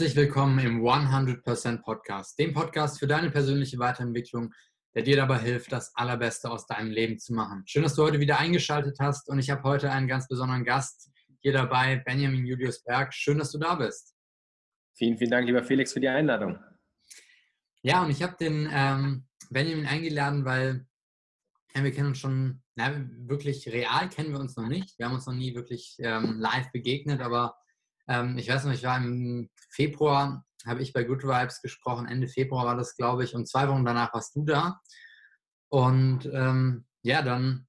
Herzlich willkommen im 100% Podcast, dem Podcast für deine persönliche Weiterentwicklung, der dir dabei hilft, das Allerbeste aus deinem Leben zu machen. Schön, dass du heute wieder eingeschaltet hast und ich habe heute einen ganz besonderen Gast hier dabei, Benjamin Julius Berg. Schön, dass du da bist. Vielen, vielen Dank, lieber Felix, für die Einladung. Ja, und ich habe den ähm, Benjamin eingeladen, weil ja, wir kennen uns schon, na, wirklich real kennen wir uns noch nicht. Wir haben uns noch nie wirklich ähm, live begegnet, aber ähm, ich weiß noch, ich war im Februar, habe ich bei Good Vibes gesprochen, Ende Februar war das, glaube ich, und zwei Wochen danach warst du da. Und ähm, ja, dann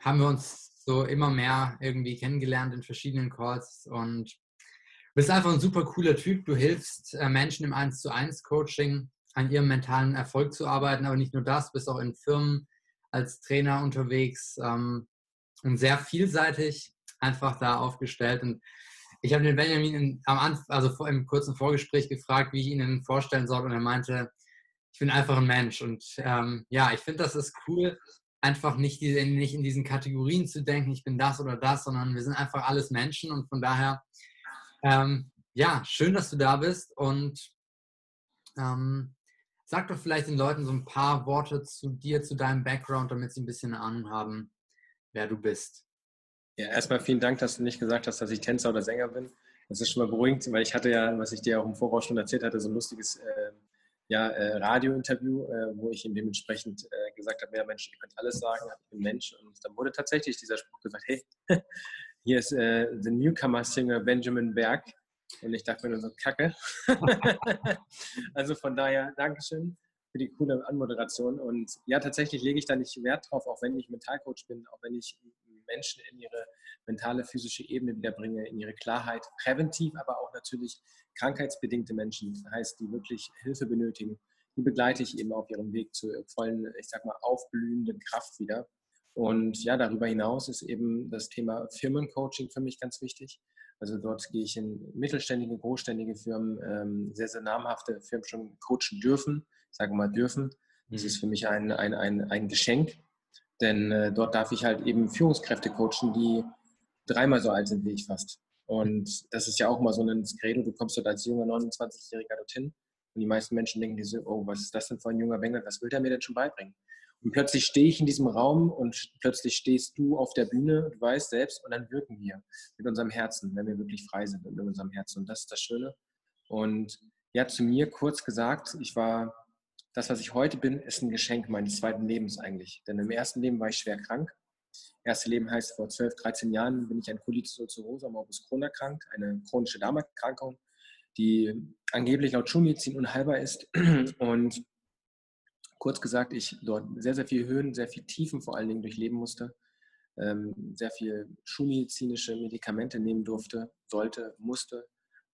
haben wir uns so immer mehr irgendwie kennengelernt in verschiedenen Calls und bist einfach ein super cooler Typ. Du hilfst äh, Menschen im 1 zu 1 Coaching an ihrem mentalen Erfolg zu arbeiten, aber nicht nur das, bist auch in Firmen als Trainer unterwegs ähm, und sehr vielseitig einfach da aufgestellt. Und ich habe den Benjamin in, am Anfang, also im kurzen Vorgespräch gefragt, wie ich ihn vorstellen soll, und er meinte, ich bin einfach ein Mensch. Und ähm, ja, ich finde, das ist cool, einfach nicht, diese, nicht in diesen Kategorien zu denken, ich bin das oder das, sondern wir sind einfach alles Menschen und von daher, ähm, ja, schön, dass du da bist und ähm, sag doch vielleicht den Leuten so ein paar Worte zu dir, zu deinem Background, damit sie ein bisschen Ahnung haben, wer du bist. Ja, erstmal vielen Dank, dass du nicht gesagt hast, dass ich Tänzer oder Sänger bin. Das ist schon mal beruhigend, weil ich hatte ja, was ich dir auch im Voraus schon erzählt hatte, so ein lustiges äh, ja, äh, Radiointerview, äh, wo ich ihm dementsprechend äh, gesagt habe, ja Mensch, ihr könnt alles sagen, ich bin Mensch. Und dann wurde tatsächlich dieser Spruch gesagt, hey, hier ist äh, the Newcomer Singer Benjamin Berg. Und ich dachte mir nur so, Kacke. also von daher, Dankeschön für die coole Anmoderation. Und ja, tatsächlich lege ich da nicht Wert drauf, auch wenn ich Mentalcoach bin, auch wenn ich Menschen in ihre mentale, physische Ebene wiederbringe, in ihre Klarheit, präventiv, aber auch natürlich krankheitsbedingte Menschen, das heißt, die wirklich Hilfe benötigen, die begleite ich eben auf ihrem Weg zur vollen, ich sag mal, aufblühenden Kraft wieder. Und ja, darüber hinaus ist eben das Thema Firmencoaching für mich ganz wichtig. Also dort gehe ich in mittelständige, großständige Firmen, ähm, sehr, sehr namhafte Firmen schon coachen dürfen. Ich sage mal dürfen. Das mhm. ist für mich ein, ein, ein, ein Geschenk, denn äh, dort darf ich halt eben Führungskräfte coachen, die dreimal so alt sind wie ich fast. Und das ist ja auch mal so ein Credo, du kommst dort als junger 29-Jähriger dorthin und die meisten Menschen denken dir so, oh, was ist das denn für ein junger Bengel, was will der mir denn schon beibringen? Und plötzlich stehe ich in diesem Raum und plötzlich stehst du auf der Bühne, du weißt selbst, und dann wirken wir mit unserem Herzen, wenn wir wirklich frei sind mit unserem Herzen. Und das ist das Schöne. Und ja, zu mir kurz gesagt, ich war das, was ich heute bin, ist ein Geschenk meines zweiten Lebens eigentlich. Denn im ersten Leben war ich schwer krank. Erste Leben heißt, vor 12, 13 Jahren bin ich an Colitis ulcerosa morbus Crohn erkrankt, eine chronische Darmerkrankung, die angeblich laut Schulmedizin unheilbar ist. Und kurz gesagt, ich dort sehr, sehr viel Höhen, sehr viel Tiefen vor allen Dingen durchleben musste, ähm, sehr viel schulmedizinische Medikamente nehmen durfte, sollte, musste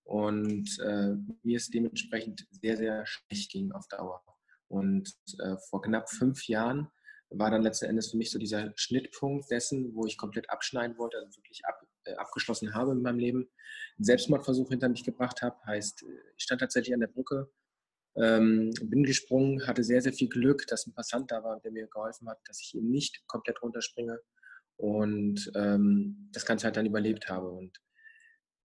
und äh, mir es dementsprechend sehr, sehr schlecht ging auf Dauer. Und äh, vor knapp fünf Jahren war dann letzten Endes für mich so dieser Schnittpunkt dessen, wo ich komplett abschneiden wollte, also wirklich ab, äh, abgeschlossen habe in meinem Leben, einen Selbstmordversuch hinter mich gebracht habe. Heißt, ich stand tatsächlich an der Brücke, ähm, bin gesprungen, hatte sehr, sehr viel Glück, dass ein Passant da war, der mir geholfen hat, dass ich eben nicht komplett runterspringe und ähm, das Ganze halt dann überlebt habe. Und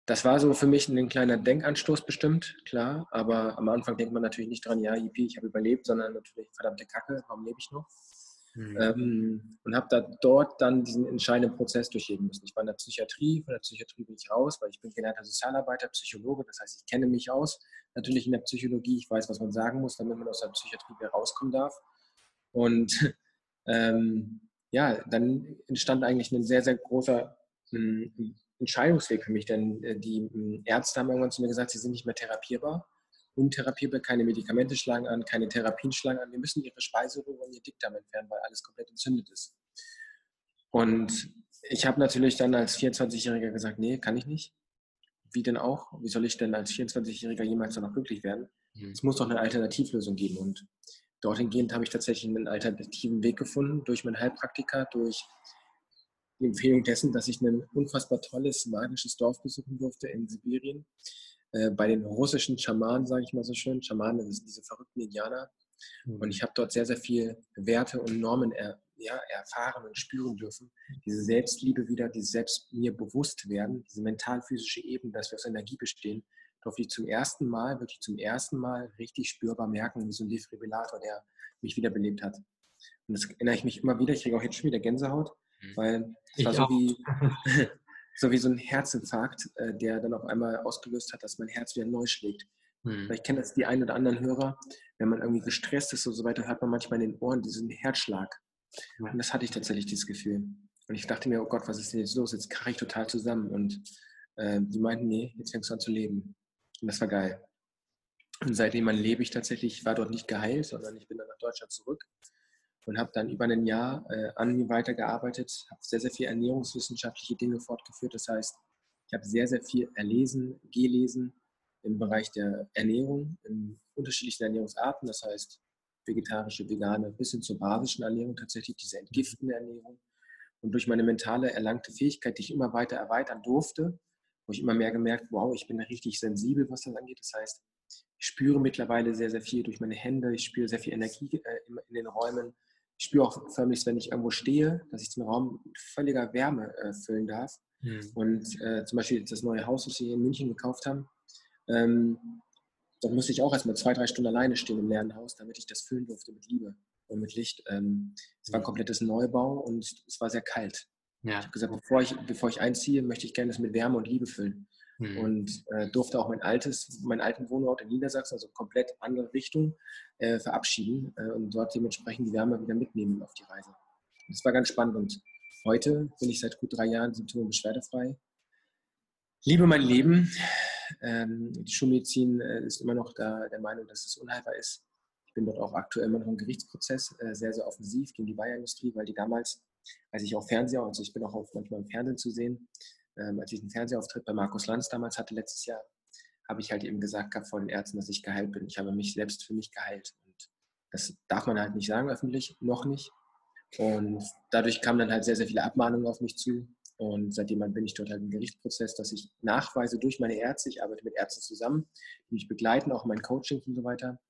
das war so für mich ein kleiner Denkanstoß bestimmt, klar. Aber am Anfang denkt man natürlich nicht dran, ja, yippie, ich habe überlebt, sondern natürlich, verdammte Kacke, warum lebe ich noch? Mhm. Ähm, und habe da dort dann diesen entscheidenden Prozess durchleben müssen. Ich war in der Psychiatrie, von der Psychiatrie bin ich raus, weil ich bin gelernter Sozialarbeiter, Psychologe, das heißt, ich kenne mich aus. Natürlich in der Psychologie, ich weiß, was man sagen muss, damit man aus der Psychiatrie wieder rauskommen darf. Und ähm, ja, dann entstand eigentlich ein sehr, sehr großer hm, Entscheidungsweg für mich, denn äh, die hm, Ärzte haben irgendwann zu mir gesagt, sie sind nicht mehr therapierbar. Untherapierbar, keine Medikamente schlagen an, keine Therapien schlagen an. Wir müssen ihre Speiseröhre und ihr Dickdarm entfernen, weil alles komplett entzündet ist. Und ich habe natürlich dann als 24-Jähriger gesagt, nee, kann ich nicht. Wie denn auch? Wie soll ich denn als 24-Jähriger jemals noch glücklich werden? Mhm. Es muss doch eine Alternativlösung geben. Und dorthin gehend habe ich tatsächlich einen alternativen Weg gefunden, durch meinen Heilpraktiker, durch die Empfehlung dessen, dass ich ein unfassbar tolles, magisches Dorf besuchen durfte in Sibirien. Äh, bei den russischen Schamanen, sage ich mal so schön. Schamanen, das sind diese verrückten Indianer. Mhm. Und ich habe dort sehr, sehr viel Werte und Normen er, ja, erfahren und spüren dürfen. Diese Selbstliebe wieder, die selbst mir bewusst werden, diese mental-physische Ebene, dass wir aus Energie bestehen, durfte ich zum ersten Mal, wirklich zum ersten Mal richtig spürbar merken, wie so ein Defibrillator, der mich wiederbelebt hat. Und das erinnere ich mich immer wieder, ich kriege auch jetzt schon wieder Gänsehaut. Weil es war so wie, so wie so ein Herzinfarkt, äh, der dann auf einmal ausgelöst hat, dass mein Herz wieder neu schlägt. Mhm. Vielleicht kennen das die einen oder anderen Hörer, wenn man irgendwie gestresst ist und so weiter, hört man manchmal in den Ohren diesen Herzschlag. Und das hatte ich tatsächlich, dieses Gefühl. Und ich dachte mir, oh Gott, was ist denn jetzt los? Jetzt krache ich total zusammen. Und äh, die meinten, nee, jetzt fängst du an zu leben. Und das war geil. Und seitdem lebe ich tatsächlich, ich war dort nicht geheilt, sondern ich bin dann nach Deutschland zurück und habe dann über ein Jahr äh, an mir weitergearbeitet, habe sehr, sehr viel ernährungswissenschaftliche Dinge fortgeführt. Das heißt, ich habe sehr, sehr viel erlesen, gelesen im Bereich der Ernährung, in unterschiedlichen Ernährungsarten, das heißt vegetarische, vegane, bis hin zur basischen Ernährung, tatsächlich diese entgiftende Ernährung. Und durch meine mentale erlangte Fähigkeit, die ich immer weiter erweitern durfte, wo ich immer mehr gemerkt, wow, ich bin richtig sensibel, was das angeht. Das heißt, ich spüre mittlerweile sehr, sehr viel durch meine Hände, ich spüre sehr viel Energie äh, in den Räumen. Ich spüre auch förmlich, wenn ich irgendwo stehe, dass ich den Raum mit völliger Wärme äh, füllen darf. Mhm. Und äh, zum Beispiel das neue Haus, das wir hier in München gekauft haben, ähm, da musste ich auch erstmal zwei, drei Stunden alleine stehen im leeren Haus, damit ich das füllen durfte mit Liebe und mit Licht. Ähm, es war ein komplettes Neubau und es war sehr kalt. Ja. Ich habe gesagt, bevor ich, bevor ich einziehe, möchte ich gerne das mit Wärme und Liebe füllen. Mhm. Und äh, durfte auch mein altes, meinen alten Wohnort in Niedersachsen, also komplett andere Richtung, äh, verabschieden äh, und dort dementsprechend die Wärme wieder mitnehmen auf die Reise. Das war ganz spannend und heute bin ich seit gut drei Jahren symptom- und beschwerdefrei. Liebe mein Leben. Ähm, die Schulmedizin äh, ist immer noch da, der Meinung, dass es unheilbar ist. Ich bin dort auch aktuell immer noch im Gerichtsprozess, äh, sehr, sehr offensiv gegen die Bayerindustrie, weil die damals, als ich auch Fernseher, also ich bin auch manchmal im Fernsehen zu sehen, ähm, als ich einen Fernsehauftritt bei Markus Lanz damals hatte letztes Jahr, habe ich halt eben gesagt gehabt vor den Ärzten, dass ich geheilt bin. Ich habe mich selbst für mich geheilt. Und das darf man halt nicht sagen öffentlich, noch nicht. Und dadurch kamen dann halt sehr, sehr viele Abmahnungen auf mich zu. Und seitdem bin ich dort halt im Gerichtsprozess, dass ich nachweise durch meine Ärzte, ich arbeite mit Ärzten zusammen, die mich begleiten, auch mein Coaching und so weiter,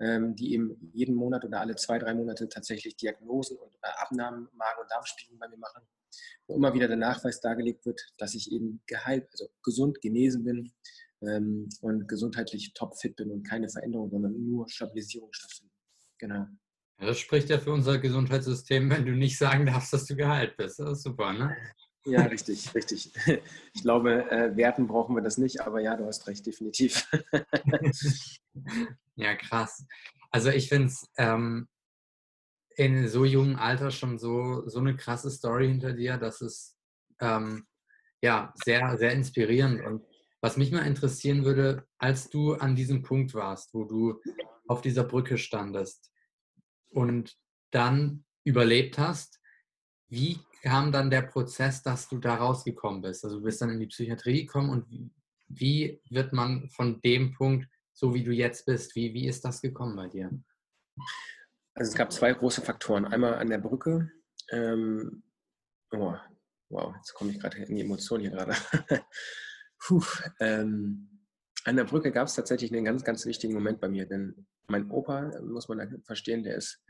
ähm, die eben jeden Monat oder alle zwei, drei Monate tatsächlich Diagnosen und äh, Abnahmen, Magen- und Darmspiegelung bei mir machen, wo immer wieder der Nachweis dargelegt wird, dass ich eben geheilt, also gesund, genesen bin ähm, und gesundheitlich topfit bin und keine Veränderung, sondern nur Stabilisierung stattfindet. Genau. Ja, das spricht ja für unser Gesundheitssystem, wenn du nicht sagen darfst, dass du geheilt bist. Das ist super, ne? Ja, richtig, richtig. Ich glaube, äh, Werten brauchen wir das nicht, aber ja, du hast recht, definitiv. ja, krass. Also ich finde es ähm, in so jungem Alter schon so, so eine krasse Story hinter dir, dass es ähm, ja sehr, sehr inspirierend. Und was mich mal interessieren würde, als du an diesem Punkt warst, wo du auf dieser Brücke standest und dann überlebt hast, wie kam dann der Prozess, dass du da rausgekommen bist? Also du bist dann in die Psychiatrie gekommen und wie, wie wird man von dem Punkt, so wie du jetzt bist, wie, wie ist das gekommen bei dir? Also es gab zwei große Faktoren. Einmal an der Brücke. Ähm, oh, wow, jetzt komme ich gerade in die Emotionen hier gerade. Puh, ähm, an der Brücke gab es tatsächlich einen ganz, ganz wichtigen Moment bei mir, denn mein Opa, muss man verstehen, der ist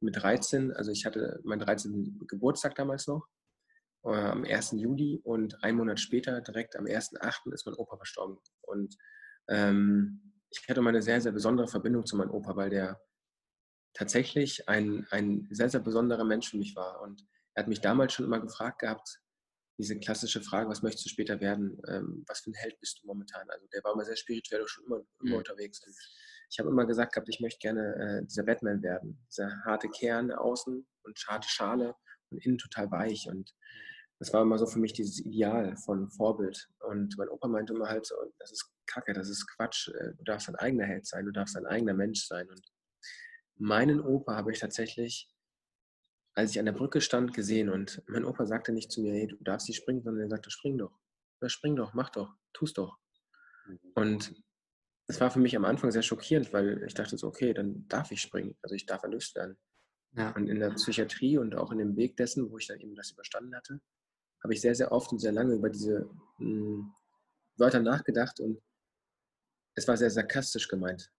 mit 13, also ich hatte meinen 13. Geburtstag damals noch, äh, am 1. Juli und einen Monat später, direkt am 1.8., ist mein Opa verstorben. Und ähm, ich hatte mal eine sehr, sehr besondere Verbindung zu meinem Opa, weil der tatsächlich ein, ein sehr, sehr besonderer Mensch für mich war. Und er hat mich damals schon immer gefragt gehabt, diese klassische Frage, was möchtest du später werden? Ähm, was für ein Held bist du momentan? Also der war immer sehr spirituell und schon immer, immer mhm. unterwegs. Und ich habe immer gesagt gehabt, ich möchte gerne äh, dieser Batman werden. Dieser harte Kern außen und harte Schale und innen total weich. Und das war immer so für mich dieses Ideal von Vorbild. Und mein Opa meinte immer halt so, das ist Kacke, das ist Quatsch. Äh, du darfst ein eigener Held sein, du darfst ein eigener Mensch sein. Und meinen Opa habe ich tatsächlich, als ich an der Brücke stand, gesehen. Und mein Opa sagte nicht zu mir, hey, du darfst nicht springen, sondern er sagte, spring doch. Ja, spring doch, mach doch, tust doch. Mhm. Und das war für mich am Anfang sehr schockierend, weil ich dachte so, okay, dann darf ich springen. Also ich darf erlöst werden. Ja. Und in der Psychiatrie und auch in dem Weg dessen, wo ich dann eben das überstanden hatte, habe ich sehr, sehr oft und sehr lange über diese mh, hm, Wörter nachgedacht und es war sehr sarkastisch gemeint.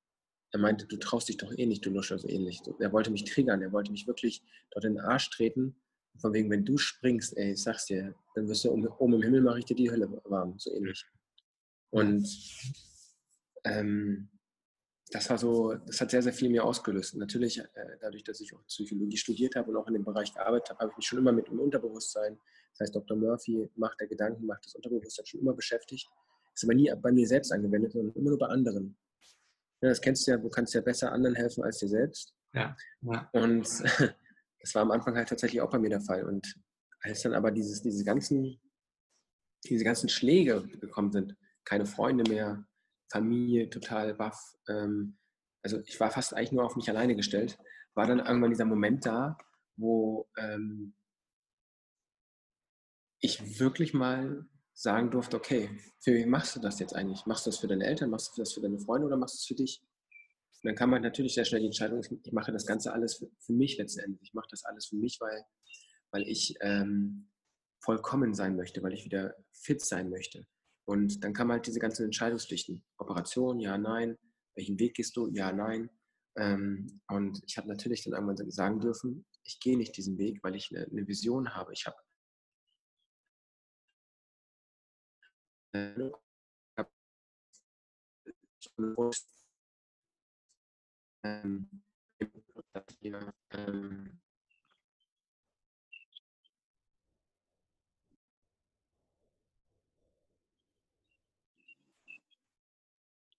Er meinte, du traust dich doch eh nicht, du Luscher, so ähnlich. Er wollte mich triggern, er wollte mich wirklich dort in den Arsch treten. Von wegen, wenn du springst, ey, ich sag's dir, dann wirst du oben, oben im Himmel mache ich dir die Hölle warm, so ähnlich. Und ähm, das war so, das hat sehr, sehr viel mir ausgelöst. Natürlich, äh, dadurch, dass ich auch Psychologie studiert habe und auch in dem Bereich gearbeitet habe, habe ich mich schon immer mit dem Unterbewusstsein, das heißt Dr. Murphy, Macht der Gedanken, Macht des Unterbewusstseins schon immer beschäftigt. Das ist aber nie bei mir selbst angewendet, sondern immer nur bei anderen. Ja, das kennst du ja, du kannst ja besser anderen helfen als dir selbst. Ja. ja. Und das war am Anfang halt tatsächlich auch bei mir der Fall. Und als dann aber dieses, diese, ganzen, diese ganzen Schläge gekommen sind, keine Freunde mehr, Familie total baff, ähm, also ich war fast eigentlich nur auf mich alleine gestellt, war dann irgendwann dieser Moment da, wo ähm, ich wirklich mal sagen durfte, okay, für wen machst du das jetzt eigentlich? Machst du das für deine Eltern, machst du das für deine Freunde oder machst du es für dich? Und dann kam man natürlich sehr schnell die Entscheidung, ich mache das Ganze alles für, für mich letztendlich. Ich mache das alles für mich, weil, weil ich ähm, vollkommen sein möchte, weil ich wieder fit sein möchte. Und dann kam halt diese ganzen Entscheidungspflichten. Operation, ja, nein. Welchen Weg gehst du? Ja, nein. Ähm, und ich habe natürlich dann irgendwann sagen dürfen, ich gehe nicht diesen Weg, weil ich eine, eine Vision habe. Ich habe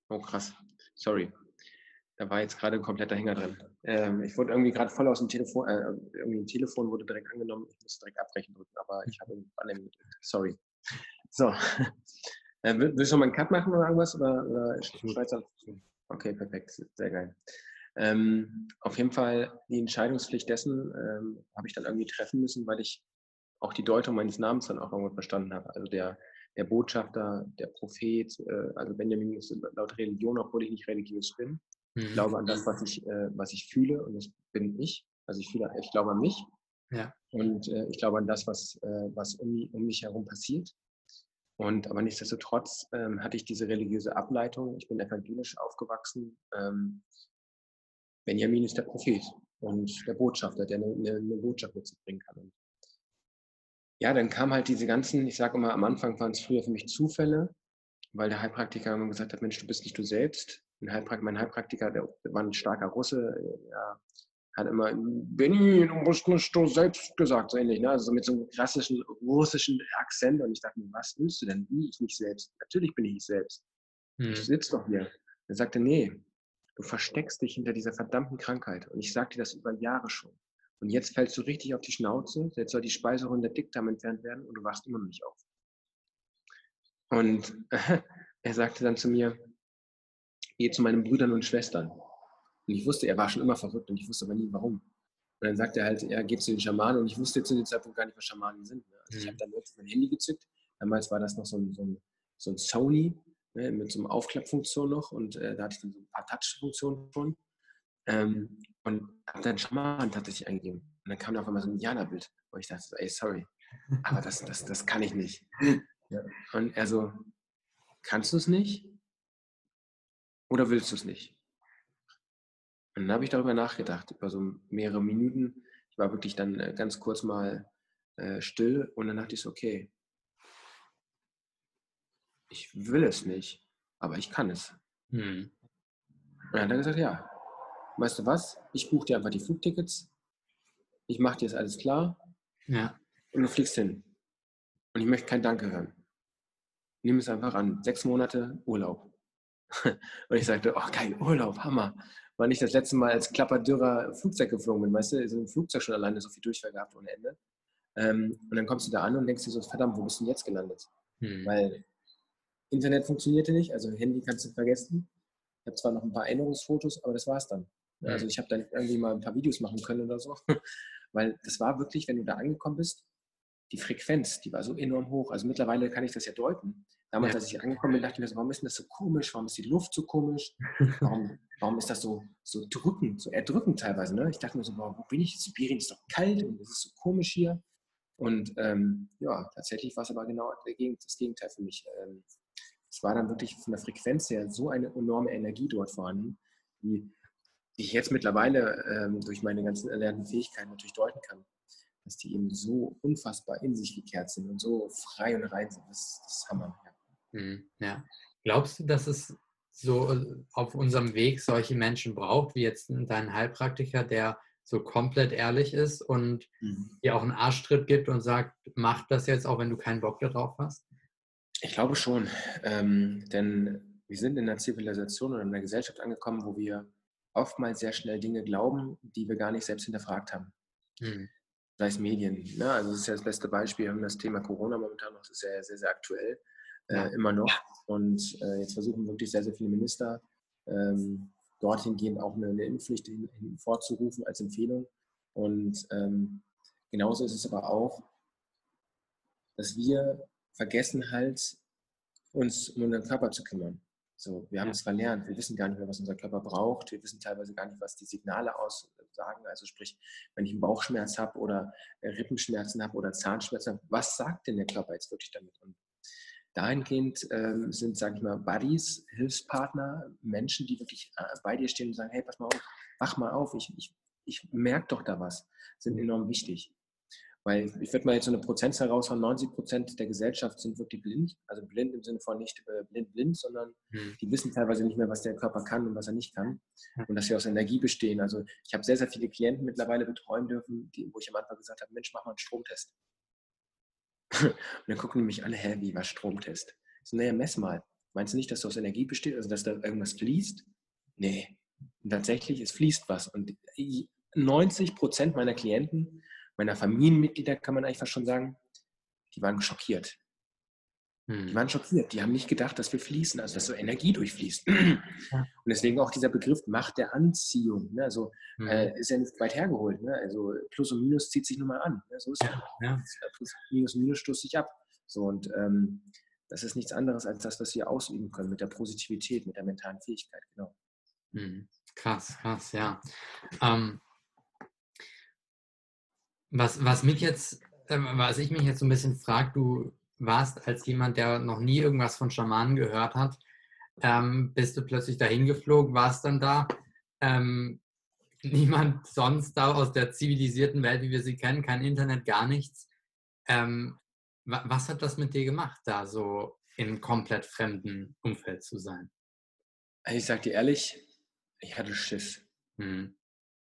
Oh, krass. Sorry. Da war jetzt gerade ein kompletter Hänger drin. Ähm, ich wurde irgendwie gerade voll aus dem Telefon, äh, irgendwie ein Telefon wurde direkt angenommen. Ich musste direkt abbrechen drücken, aber ich habe annehmen. Sorry. So. Äh, willst du mal einen Cut machen oder irgendwas? Oder, oder Schweizer? Okay, perfekt. Sehr geil. Ähm, auf jeden Fall die Entscheidungspflicht dessen ähm, habe ich dann irgendwie treffen müssen, weil ich auch die Deutung meines Namens dann auch irgendwo verstanden habe. Also der, der Botschafter, der Prophet, äh, also Benjamin ist laut Religion, obwohl ich nicht religiös bin. Mhm. Ich glaube an das, was ich, äh, was ich fühle und das bin ich. Also ich fühle, ich glaube an mich. Ja. Und äh, ich glaube an das, was, äh, was um, um, mich herum passiert. Und aber nichtsdestotrotz ähm, hatte ich diese religiöse Ableitung. Ich bin evangelisch aufgewachsen. Ähm, Benjamin ist der Prophet und der Botschafter, der eine, eine, eine Botschaft mitzubringen kann. Und ja, dann kam halt diese ganzen, ich sage immer, am Anfang waren es früher für mich Zufälle, weil der Heilpraktiker immer gesagt hat, Mensch, du bist nicht du selbst. Heilpraktiker, mein Heilpraktiker, der war ein starker Russe, ja, hat immer, Benny, du musst nicht du selbst gesagt, so ähnlich, ne? also mit so einem klassischen russischen Akzent. Und ich dachte mir, was willst du denn? Wie ich nicht selbst? Natürlich bin ich nicht selbst. Hm. Ich sitze doch hier. Er sagte, nee, du versteckst dich hinter dieser verdammten Krankheit. Und ich sagte dir das über Jahre schon. Und jetzt fällst du richtig auf die Schnauze, jetzt soll die Speiseröhre der Dickdarm entfernt werden und du wachst immer noch nicht auf. Und äh, er sagte dann zu mir, geh zu meinen Brüdern und Schwestern. Und ich wusste, er war schon immer verrückt und ich wusste aber nie warum. Und dann sagte er halt, er geht zu den Schamanen und ich wusste zu dem Zeitpunkt gar nicht, was Schamanen sind. Ne? Also ich habe mhm. dann wirklich mein Handy gezückt. Damals war das noch so ein, so ein, so ein Sony ne, mit so einer Aufklappfunktion noch und äh, da hatte ich dann so ein paar Touch-Funktionen schon. Ähm, und habe dann Schaman tatsächlich eingegeben. Und dann kam da auf einmal so ein Indianerbild, wo ich dachte, ey, sorry, aber das, das, das kann ich nicht. Ja. Und er so, kannst du es nicht? Oder willst du es nicht? Und dann habe ich darüber nachgedacht, über so mehrere Minuten. Ich war wirklich dann äh, ganz kurz mal äh, still und dann dachte ich so, okay, ich will es nicht, aber ich kann es. Hm. Und dann hat er gesagt, ja, weißt du was, ich buche dir einfach die Flugtickets, ich mache dir das alles klar ja. und du fliegst hin. Und ich möchte kein Danke hören. Nimm es einfach an. Sechs Monate Urlaub. und ich sagte, oh geil, Urlaub, Hammer. Weil ich das letzte Mal als klapperdürrer Flugzeug geflogen bin, weißt du, so ein Flugzeug schon alleine so viel Durchfall gehabt ohne Ende. Ähm, und dann kommst du da an und denkst dir so, verdammt, wo bist du denn jetzt gelandet? Hm. Weil Internet funktionierte nicht, also Handy kannst du vergessen. Ich habe zwar noch ein paar Erinnerungsfotos, aber das war es dann. Also ich habe dann irgendwie mal ein paar Videos machen können oder so. Weil das war wirklich, wenn du da angekommen bist, die Frequenz, die war so enorm hoch. Also mittlerweile kann ich das ja deuten. Damals, ja. als ich angekommen bin, dachte ich mir so, warum ist denn das so komisch? Warum ist die Luft so komisch? Warum, warum ist das so, so drückend, so erdrückend teilweise? Ne? Ich dachte mir so, warum bin ich? Sibirien ist doch kalt und es ist so komisch hier. Und ähm, ja, tatsächlich war es aber genau das Gegenteil für mich. Ähm, es war dann wirklich von der Frequenz her so eine enorme Energie dort vorhanden, die die ich jetzt mittlerweile ähm, durch meine ganzen erlernten Fähigkeiten natürlich deuten kann, dass die eben so unfassbar in sich gekehrt sind und so frei und rein sind. Das, das ist Hammer. Ja. Mhm, ja. Glaubst du, dass es so äh, auf unserem Weg solche Menschen braucht, wie jetzt dein Heilpraktiker, der so komplett ehrlich ist und mhm. dir auch einen Arschtritt gibt und sagt, mach das jetzt, auch wenn du keinen Bock darauf hast? Ich glaube schon, ähm, denn wir sind in einer Zivilisation oder in einer Gesellschaft angekommen, wo wir oftmals sehr schnell Dinge glauben, die wir gar nicht selbst hinterfragt haben. Mhm. Sei es Medien. Ne? Also das ist ja das beste Beispiel. Wir haben das Thema Corona momentan noch, das ist sehr, sehr, sehr aktuell, äh, immer noch. Und äh, jetzt versuchen wirklich sehr, sehr viele Minister ähm, dorthin gehen, auch eine, eine Impfpflicht hin, hin vorzurufen als Empfehlung. Und ähm, genauso ist es aber auch, dass wir vergessen halt, uns um unseren Körper zu kümmern. So, wir haben es verlernt, wir wissen gar nicht mehr, was unser Körper braucht, wir wissen teilweise gar nicht, was die Signale aussagen. Also sprich, wenn ich einen Bauchschmerz habe oder Rippenschmerzen habe oder Zahnschmerzen habe, was sagt denn der Körper jetzt wirklich damit? Und dahingehend ähm, sind, sage ich mal, Buddies, Hilfspartner, Menschen, die wirklich äh, bei dir stehen und sagen, hey, pass mal auf, wach mal auf, ich, ich, ich merke doch da was, sind enorm wichtig. Weil ich würde mal jetzt so eine Prozentzahl raushauen, 90 Prozent der Gesellschaft sind wirklich blind. Also blind im Sinne von nicht äh, blind, blind, sondern mhm. die wissen teilweise nicht mehr, was der Körper kann und was er nicht kann. Und dass sie aus Energie bestehen. Also ich habe sehr, sehr viele Klienten mittlerweile betreuen dürfen, die, wo ich am Anfang gesagt habe, Mensch, mach mal einen Stromtest. und dann gucken die mich alle, hä, wie, was Stromtest? Ich so, naja, mess mal. Meinst du nicht, dass du aus Energie besteht, also dass da irgendwas fließt? Nee. Und tatsächlich, es fließt was. Und 90 Prozent meiner Klienten meiner Familienmitglieder, kann man fast schon sagen, die waren schockiert. Hm. Die waren schockiert. Die haben nicht gedacht, dass wir fließen, also dass so Energie durchfließt. Und deswegen auch dieser Begriff Macht der Anziehung. Ne? Also hm. äh, ist ja nicht weit hergeholt. Ne? Also Plus und Minus zieht sich nun mal an. Ne? So ist ja, ja. Plus, Minus, Minus stoßt sich ab. So und ähm, das ist nichts anderes als das, was wir ausüben können mit der Positivität, mit der mentalen Fähigkeit. Genau. Hm. Krass, krass, ja. Ähm, was, was mich jetzt, äh, was ich mich jetzt so ein bisschen frage, du warst als jemand, der noch nie irgendwas von Schamanen gehört hat, ähm, bist du plötzlich dahin geflogen, warst dann da. Ähm, niemand sonst da aus der zivilisierten Welt, wie wir sie kennen, kein Internet, gar nichts. Ähm, was hat das mit dir gemacht, da so in komplett fremden Umfeld zu sein? Also ich sag dir ehrlich, ich hatte Schiss. Hm.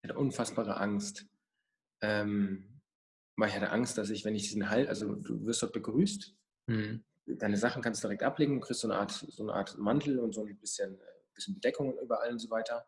Ich hatte unfassbare Angst. Ähm, weil ich hatte Angst, dass ich, wenn ich diesen Halt, also du wirst dort begrüßt, mhm. deine Sachen kannst du direkt ablegen, du kriegst so eine Art, so eine Art Mantel und so ein bisschen, äh, bisschen Bedeckung überall und so weiter.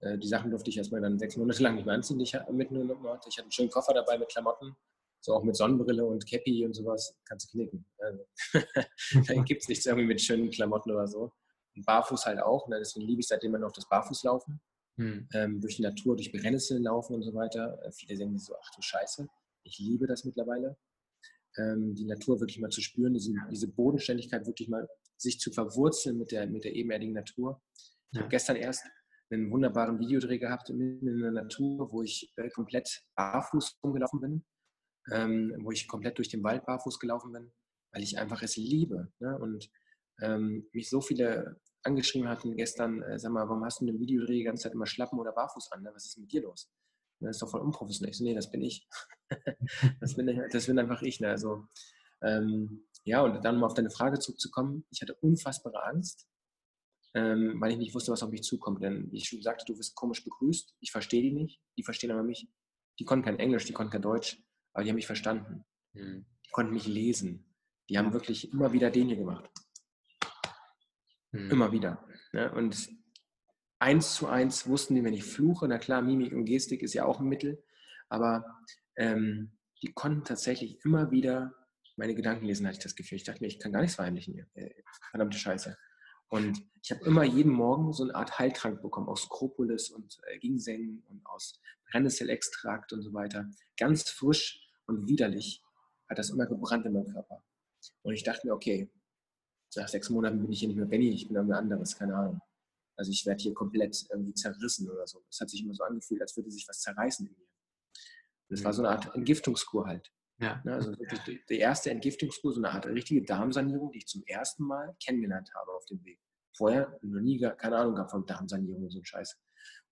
Äh, die Sachen durfte ich erstmal dann sechs Monate lang nicht mehr anziehen, die ich mitgenommen hatte. Ich hatte einen schönen Koffer dabei mit Klamotten, so auch mit Sonnenbrille und Cappy und sowas, kannst du knicken. Also, da gibt es nichts irgendwie mit schönen Klamotten oder so. Und barfuß halt auch, ne? deswegen liebe ich seitdem immer noch das Barfußlaufen. Mhm. Ähm, durch die Natur, durch Brennnesseln laufen und so weiter. Äh, viele denken so, ach du Scheiße. Ich liebe das mittlerweile, ähm, die Natur wirklich mal zu spüren, diese, diese, Bodenständigkeit wirklich mal sich zu verwurzeln mit der, mit der ebenerdigen Natur. Ich habe gestern erst einen wunderbaren Videodreh gehabt mitten in der Natur, wo ich äh, komplett barfuß rumgelaufen bin, ähm, wo ich komplett durch den Wald barfuß gelaufen bin, weil ich einfach es liebe. Ne? Und ähm, mich so viele angeschrieben hatten gestern, äh, sag mal, warum hast du in dem Videodreh die ganze Zeit immer Schlappen oder barfuß an? Ne? Was ist mit dir los? Das ist doch voll unprofessionell. Ich so, nee, das bin ich. das, bin, das bin einfach ich. Ne? Also, ähm, ja, und dann um auf deine Frage zurückzukommen, ich hatte unfassbare Angst, ähm, weil ich nicht wusste, was auf mich zukommt. Denn ich schon sagte, du wirst komisch begrüßt. Ich verstehe die nicht. Die verstehen aber mich. Die konnten kein Englisch, die konnten kein Deutsch, aber die haben mich verstanden. Mhm. Die konnten mich lesen. Die haben wirklich immer wieder den hier gemacht. Mhm. Immer wieder. Ne? Und eins zu eins wussten die, wenn ich fluche, na klar, Mimik und Gestik ist ja auch ein Mittel, aber ähm, die konnten tatsächlich immer wieder meine Gedanken lesen, hatte ich das Gefühl. Ich dachte mir, ich kann gar nichts verheimlichen hier. Äh, verdammte Scheiße. Und ich habe immer jeden Morgen so eine Art Heiltrank bekommen aus Skropolis und äh, Ginseng und aus Brennnesselextrakt und so weiter. Ganz frisch und widerlich hat das immer gebrannt in meinem Körper. Und ich dachte mir, okay, nach sechs Monaten bin ich hier nicht mehr Benny, ich bin irgendwer anderes, keine Ahnung. Also ich werde hier komplett irgendwie zerrissen oder so. Es hat sich immer so angefühlt, als würde sich was zerreißen in mir. Das war so eine Art Entgiftungskur halt. Ja. Ne, also wirklich die erste Entgiftungskur, so eine Art richtige Darmsanierung, die ich zum ersten Mal kennengelernt habe auf dem Weg. Vorher noch nie, keine Ahnung gehabt von Darmsanierung und so ein Scheiß.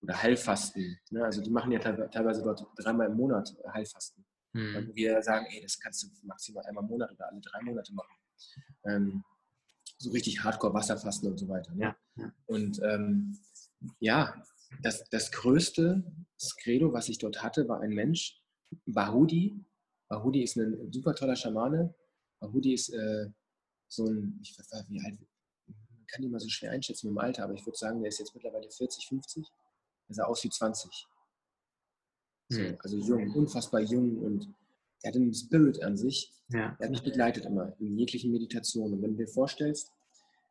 Oder Heilfasten. Ne? Also die machen ja teilweise dort dreimal im Monat Heilfasten. Mhm. Wo wir sagen, ey, das kannst du maximal einmal im Monat oder alle drei Monate machen. Ähm, so richtig Hardcore Wasserfasten und so weiter. Ne? Ja. Und ähm, ja, das, das größte Credo, was ich dort hatte, war ein Mensch, Bahudi. Bahudi ist ein super toller Schamane. Bahudi ist äh, so ein, ich weiß nicht, wie alt, man kann ihn mal so schwer einschätzen mit dem Alter, aber ich würde sagen, der ist jetzt mittlerweile 40, 50. Er sah aus wie 20. So, hm. also jung, unfassbar jung und er hat einen Spirit an sich. Ja. Er hat mich begleitet immer in jeglichen Meditationen. Und wenn du dir vorstellst,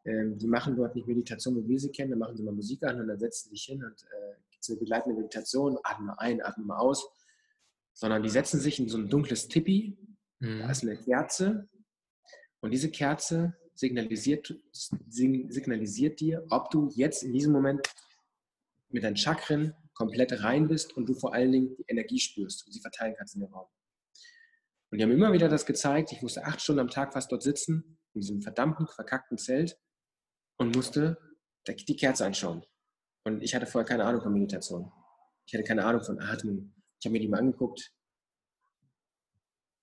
ähm, die machen dort nicht Meditation, wie wir sie kennen, dann machen sie mal Musik an und dann setzen sie sich hin und äh, gibt es eine begleitende Meditation, atmen ein, atmen mal aus, sondern die setzen sich in so ein dunkles Tippi, mhm. da ist eine Kerze und diese Kerze signalisiert, signalisiert dir, ob du jetzt in diesem Moment mit deinen Chakren komplett rein bist und du vor allen Dingen die Energie spürst und sie verteilen kannst in den Raum. Und die haben immer wieder das gezeigt. Ich musste acht Stunden am Tag fast dort sitzen, in diesem verdammten, verkackten Zelt und musste die Kerze anschauen. Und ich hatte vorher keine Ahnung von Meditation. Ich hatte keine Ahnung von Atmung. Ich habe mir die mal angeguckt.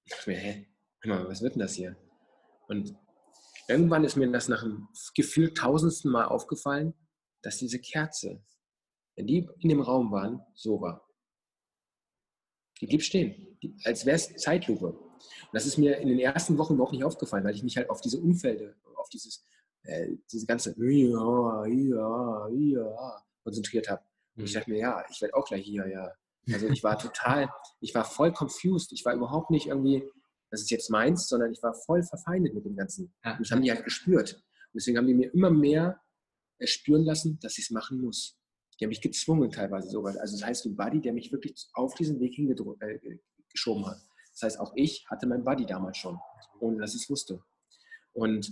Ich dachte mir, hä, mal, was wird denn das hier? Und irgendwann ist mir das nach einem Gefühl tausendsten Mal aufgefallen, dass diese Kerze, wenn die in dem Raum waren, so war. Die blieb stehen, die, als wäre es Zeitlupe. Und das ist mir in den ersten Wochen überhaupt nicht aufgefallen, weil ich mich halt auf diese Umfelder, auf dieses, äh, diese ganze ja, ja, ja, konzentriert habe. Und ich mhm. dachte mir, ja, ich werde auch gleich hier, ja. Also ich war total, ich war voll confused. Ich war überhaupt nicht irgendwie, das ist jetzt meins, sondern ich war voll verfeindet mit dem Ganzen. Und das haben die halt gespürt. Und deswegen haben die mir immer mehr spüren lassen, dass ich es machen muss. Die haben mich gezwungen teilweise sogar. Also das heißt, ein Buddy, der mich wirklich auf diesen Weg hingeschoben äh, hat. Das heißt, auch ich hatte meinen Buddy damals schon, ohne dass ich es wusste. Und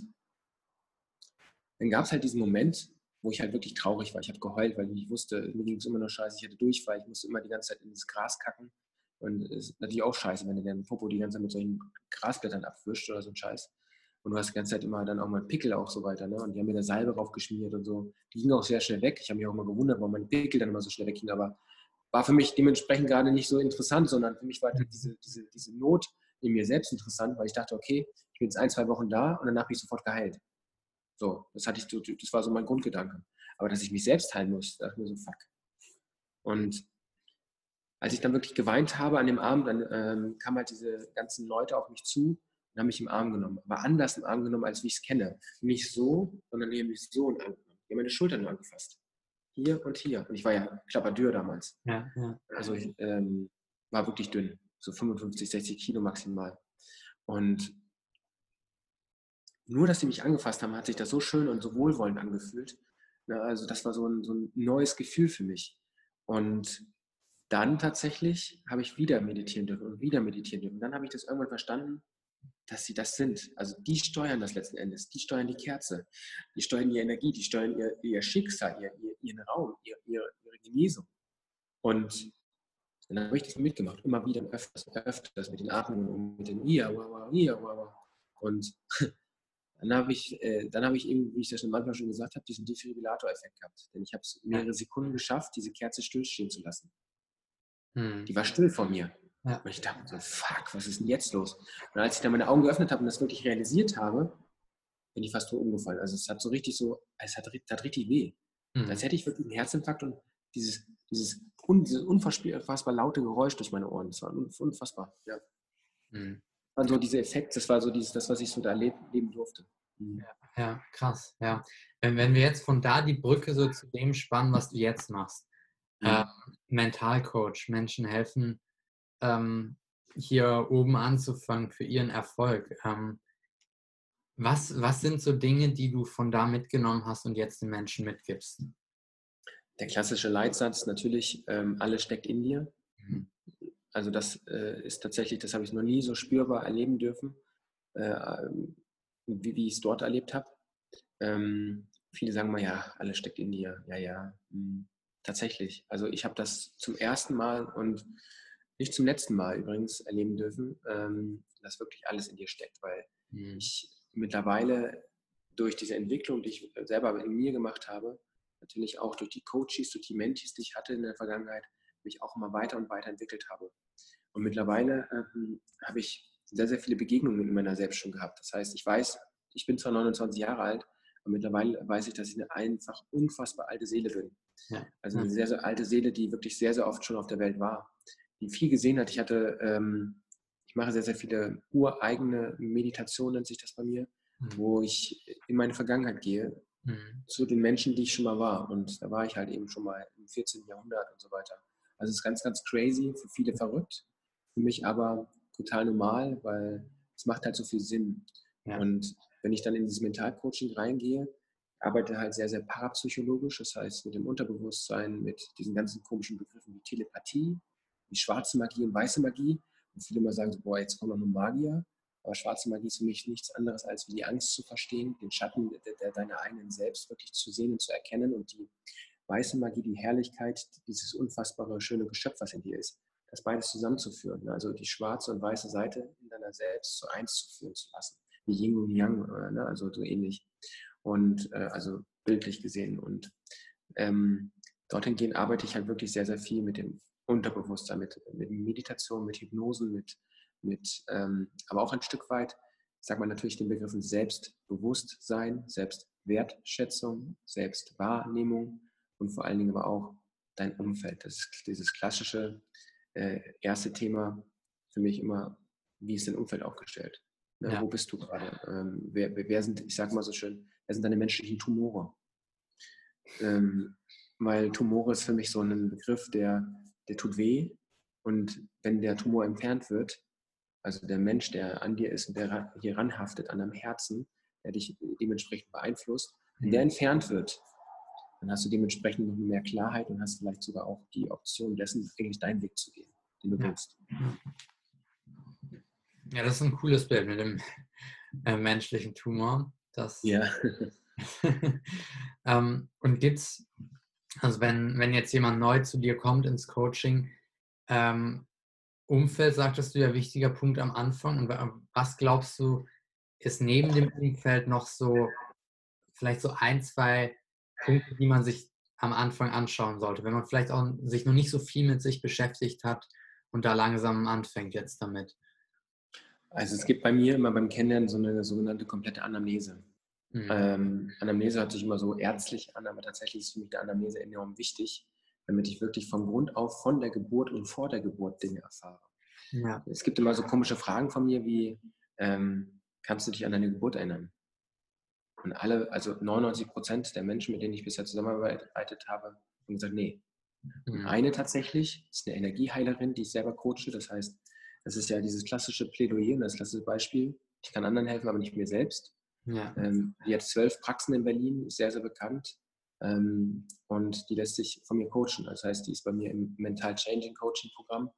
dann gab es halt diesen Moment, wo ich halt wirklich traurig war. Ich habe geheult, weil ich wusste, mir ging es immer noch scheiße. Ich hatte Durchfall, ich musste immer die ganze Zeit ins Gras kacken. Und es ist natürlich auch scheiße, wenn du den Popo die ganze Zeit mit solchen Grasblättern abwischt oder so ein Scheiß. Und du hast die ganze Zeit immer dann auch mal Pickel auch so weiter. Ne? Und die haben mir da Salbe drauf geschmiert und so. Die ging auch sehr schnell weg. Ich habe mich auch immer gewundert, warum meine Pickel dann immer so schnell weggingen. Aber war für mich dementsprechend gerade nicht so interessant, sondern für mich war halt diese, diese, diese Not in mir selbst interessant, weil ich dachte, okay, ich bin jetzt ein, zwei Wochen da und danach bin ich sofort geheilt. So, das hatte ich so, das war so mein Grundgedanke. Aber dass ich mich selbst heilen muss, dachte ich mir so, fuck. Und als ich dann wirklich geweint habe an dem Abend, dann ähm, kamen halt diese ganzen Leute auf mich zu und haben mich im Arm genommen. Aber anders im Arm genommen, als wie ich es kenne. Nicht so, sondern die haben mich so in den Arm genommen. Die haben meine Schultern nur angefasst. Hier und hier. Und ich war ja Klapperdür damals. Ja, ja. Also ich ähm, war wirklich dünn. So 55, 60 Kilo maximal. Und nur, dass sie mich angefasst haben, hat sich das so schön und so wohlwollend angefühlt. also das war so ein, so ein neues Gefühl für mich. Und dann tatsächlich habe ich wieder meditieren dürfen und wieder meditieren dürfen. Und dann habe ich das irgendwann verstanden, dass sie das sind. Also die steuern das letzten Endes. Die steuern die Kerze. Die steuern die Energie, die steuern ihr, ihr Schicksal, ihr, ihr, ihren Raum, ihr, ihre, ihre Genesung. Und dann habe ich das mitgemacht, immer wieder öfters, öfters mit den Atmungen und mit den Ia, Wawa, Ia, Wawa. Und dann habe ich, äh, dann habe ich eben, wie ich das schon manchmal schon gesagt habe, diesen Defibrillator-Effekt gehabt. Denn ich habe es mehrere Sekunden geschafft, diese Kerze stillstehen zu lassen. Hm. Die war still vor mir. Ja. Und ich dachte so, fuck, was ist denn jetzt los? Und als ich dann meine Augen geöffnet habe und das wirklich realisiert habe, bin ich fast tot umgefallen. Also es hat so richtig so, es hat, hat richtig weh. Mhm. Als hätte ich wirklich einen Herzinfarkt und dieses, dieses, un, dieses unfassbar laute Geräusch durch meine Ohren. Das war unfassbar, ja. Mhm. Und so dieser Effekt, das war so dieses, das, was ich so da leben durfte. Mhm. Ja, ja, krass, ja. Wenn, wenn wir jetzt von da die Brücke so zu dem spannen, was du jetzt machst, mhm. ähm, Mentalcoach, Menschen helfen, ähm, hier oben anzufangen für ihren Erfolg. Ähm, was, was sind so Dinge, die du von da mitgenommen hast und jetzt den Menschen mitgibst? Der klassische Leitsatz natürlich, ähm, alles steckt in dir. Mhm. Also das äh, ist tatsächlich, das habe ich noch nie so spürbar erleben dürfen, äh, wie, wie ich es dort erlebt habe. Ähm, viele sagen mal, ja, alles steckt in dir. Ja, ja, mh, tatsächlich. Also ich habe das zum ersten Mal und nicht zum letzten Mal übrigens erleben dürfen, ähm, dass wirklich alles in dir steckt, weil mhm. ich mittlerweile durch diese Entwicklung, die ich selber in mir gemacht habe, natürlich auch durch die Coaches, durch die Mentis, die ich hatte in der Vergangenheit, mich auch immer weiter und weiter entwickelt habe. Und mittlerweile ähm, habe ich sehr, sehr viele Begegnungen in meiner Selbst schon gehabt. Das heißt, ich weiß, ich bin zwar 29 Jahre alt, Und mittlerweile weiß ich, dass ich eine einfach unfassbar alte Seele bin. Ja. Also eine sehr, sehr alte Seele, die wirklich sehr, sehr oft schon auf der Welt war. Die viel gesehen hat. Ich hatte, ähm, ich mache sehr, sehr viele ureigene Meditationen, nennt sich das bei mir, mhm. wo ich in meine Vergangenheit gehe, mhm. zu den Menschen, die ich schon mal war. Und da war ich halt eben schon mal im 14. Jahrhundert und so weiter. Also es ist ganz, ganz crazy, für viele verrückt, für mich aber total normal, weil es macht halt so viel Sinn. Ja. Und wenn ich dann in dieses Mentalcoaching reingehe, arbeite halt sehr, sehr parapsychologisch, das heißt mit dem Unterbewusstsein, mit diesen ganzen komischen Begriffen wie Telepathie, wie schwarze Magie und weiße Magie. Und viele immer sagen so, boah, jetzt kommen noch nur Magier. Aber schwarze Magie ist für mich nichts anderes, als wie die Angst zu verstehen, den Schatten der, der deiner eigenen Selbst wirklich zu sehen und zu erkennen und die weiße Magie, die Herrlichkeit, dieses unfassbare, schöne Geschöpf, was in dir ist, das beides zusammenzuführen. Also die schwarze und weiße Seite in deiner Selbst zu eins zu führen zu lassen wie Yin und Yang, äh, ne? also so ähnlich. Und äh, also bildlich gesehen. Und ähm, dorthin gehen arbeite ich halt wirklich sehr, sehr viel mit dem Unterbewusstsein, mit, mit Meditation, mit Hypnosen, mit, mit ähm, aber auch ein Stück weit, sagt man natürlich den Begriffen Selbstbewusstsein, Selbstwertschätzung, Selbstwahrnehmung und vor allen Dingen aber auch dein Umfeld. Das ist dieses klassische äh, erste Thema für mich immer, wie ist dein Umfeld aufgestellt? Ne, ja. Wo bist du gerade? Ähm, wer, wer, sind, ich sage mal so schön, wer sind deine menschlichen Tumore? Ähm, weil Tumore ist für mich so ein Begriff, der, der tut weh. Und wenn der Tumor entfernt wird, also der Mensch, der an dir ist und der hier ranhaftet, an deinem Herzen, der dich dementsprechend beeinflusst, wenn der mhm. entfernt wird, dann hast du dementsprechend noch mehr Klarheit und hast vielleicht sogar auch die Option dessen, eigentlich deinen Weg zu gehen, den du ja. willst. Ja, das ist ein cooles Bild mit dem äh, menschlichen Tumor. Das, ja. ähm, und gibt's, also wenn, wenn jetzt jemand neu zu dir kommt ins Coaching, ähm, Umfeld, sagtest du ja, wichtiger Punkt am Anfang. Und was glaubst du, ist neben dem Umfeld noch so, vielleicht so ein, zwei Punkte, die man sich am Anfang anschauen sollte, wenn man vielleicht auch sich noch nicht so viel mit sich beschäftigt hat und da langsam anfängt jetzt damit? Also es gibt bei mir immer beim Kennenlernen so eine sogenannte komplette Anamnese. Mhm. Ähm, Anamnese hört sich immer so ärztlich an, aber tatsächlich ist für mich die Anamnese enorm wichtig, damit ich wirklich von Grund auf von der Geburt und vor der Geburt Dinge erfahre. Ja. Es gibt immer so komische Fragen von mir wie, ähm, kannst du dich an deine Geburt erinnern? Und alle, also 99 Prozent der Menschen, mit denen ich bisher zusammengearbeitet habe, haben gesagt, nee. Mhm. Eine tatsächlich ist eine Energieheilerin, die ich selber coache. Das heißt, das ist ja dieses klassische Plädoyer, das klassische Beispiel. Ich kann anderen helfen, aber nicht mir selbst. Ja. Ähm, die hat zwölf Praxen in Berlin, sehr, sehr bekannt. Ähm, und die lässt sich von mir coachen. Das heißt, die ist bei mir im Mental Changing Coaching Programm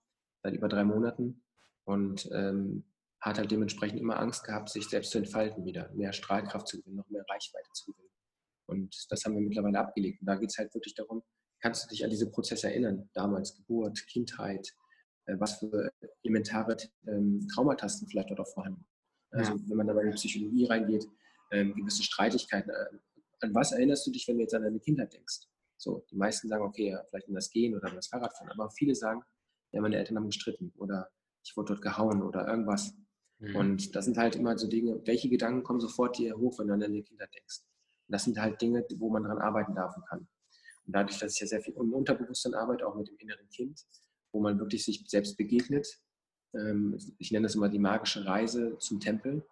seit über drei Monaten und ähm, hat halt dementsprechend immer Angst gehabt, sich selbst zu entfalten wieder, mehr Strahlkraft zu gewinnen, noch mehr Reichweite zu gewinnen. Und das haben wir mittlerweile abgelegt. Und da geht es halt wirklich darum, kannst du dich an diese Prozesse erinnern? Damals Geburt, Kindheit, äh, was für elementare ähm, Traumatasten vielleicht dort auch vorhanden. Also ja. wenn man da mal in die Psychologie reingeht, ähm, gewisse Streitigkeiten. Äh, an was erinnerst du dich, wenn du jetzt an deine Kindheit denkst? So, die meisten sagen, okay, ja, vielleicht an das Gehen oder an das Fahrradfahren, aber viele sagen, ja, meine Eltern haben gestritten oder ich wurde dort gehauen oder irgendwas. Mhm. Und das sind halt immer so Dinge, welche Gedanken kommen sofort dir hoch, wenn du an deine Kindheit denkst? Und das sind halt Dinge, wo man daran arbeiten darf und kann. Und dadurch, dass ich ja sehr viel im Unterbewusstsein arbeite, auch mit dem inneren Kind, wo man wirklich sich selbst begegnet. Ähm, ich nenne das immer die magische Reise zum Tempel,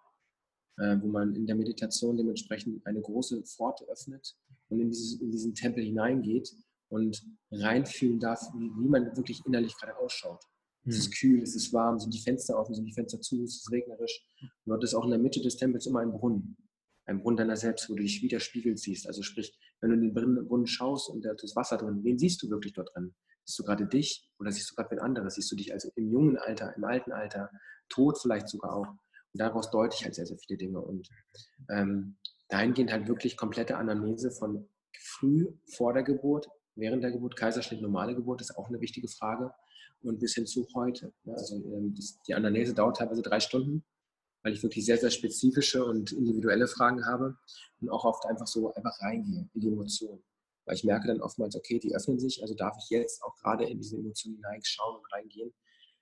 äh, wo man in der Meditation dementsprechend eine große Pforte öffnet und in, dieses, in diesen Tempel hineingeht und reinfühlen darf, wie, wie man wirklich innerlich gerade ausschaut. Es ist hm. kühl, es ist warm, sind die Fenster offen, sind die Fenster zu, es ist regnerisch. Und dort ist auch in der Mitte des Tempels immer ein Brunnen. Ein Brunnen deiner selbst, wo du dich widerspiegelt siehst. Also sprich, wenn du in den Brunnen schaust und da ist Wasser drin, wen siehst du wirklich dort drin? Siehst du gerade dich oder siehst du gerade wen anderes? Siehst du dich also im jungen Alter, im alten Alter, tot vielleicht sogar auch? Und daraus deute ich halt sehr, sehr viele Dinge. Und ähm, dahingehend halt wirklich komplette Anamnese von früh vor der Geburt, während der Geburt, Kaiserschnitt, normale Geburt ist auch eine wichtige Frage. Und bis hin zu heute. Also ähm, das, die Anamnese dauert teilweise drei Stunden, weil ich wirklich sehr, sehr spezifische und individuelle Fragen habe und auch oft einfach so einfach reingehe in die Emotionen. Weil ich merke dann oftmals, okay, die öffnen sich, also darf ich jetzt auch gerade in diese Emotionen hineinschauen und reingehen,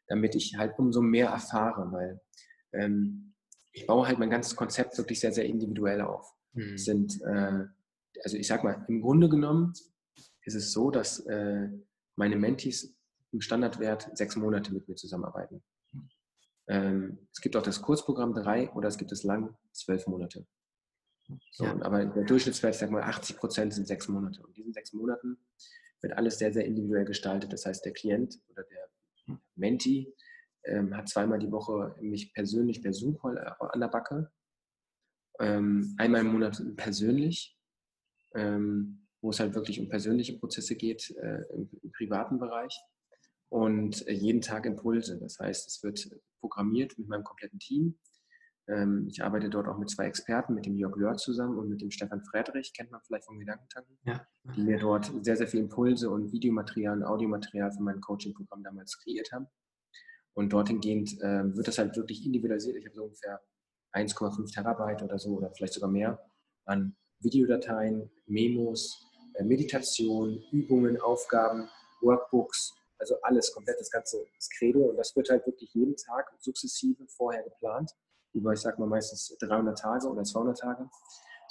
damit ich halt umso mehr erfahre, weil ähm, ich baue halt mein ganzes Konzept wirklich sehr, sehr individuell auf. mhm. sind, äh, also ich sag mal, im Grunde genommen ist es so, dass äh, meine Mentis im Standardwert sechs Monate mit mir zusammenarbeiten. Ähm, es gibt auch das Kurzprogramm drei oder es gibt das lang zwölf Monate. So, ja. Aber der Durchschnittswert, sag mal, 80 Prozent sind sechs Monate. Und in diesen sechs Monaten wird alles sehr, sehr individuell gestaltet. Das heißt, der Klient oder der Menti ähm, hat zweimal die Woche mich persönlich per Zoom an der Backe. Ähm, einmal im Monat persönlich, ähm, wo es halt wirklich um persönliche Prozesse geht äh, im, im, privaten Bereich. Und äh, jeden Tag Impulse. Das heißt, es wird programmiert mit meinem kompletten Team. Ähm, ich arbeite dort auch mit zwei Experten, mit dem Jörg Lörr zusammen und mit dem Stefan Friedrich, kennt man vielleicht vom Gedankentanken, ja. die mir dort sehr, sehr viel Impulse und Videomaterial und Audiomaterial für mein Coaching-Programm damals kreiert haben. Und dorthin gehend äh, wird das halt wirklich individualisiert. Ich habe so ungefähr 1,5 Terabyte oder so oder vielleicht sogar mehr an Videodateien, Memos, äh, Meditation, Übungen, Aufgaben, Workbooks, also alles, komplett das ganze das Credo. Und das wird halt wirklich jeden Tag sukzessive vorher geplant, über, ich sag mal, meistens 300 Tage oder 200 Tage,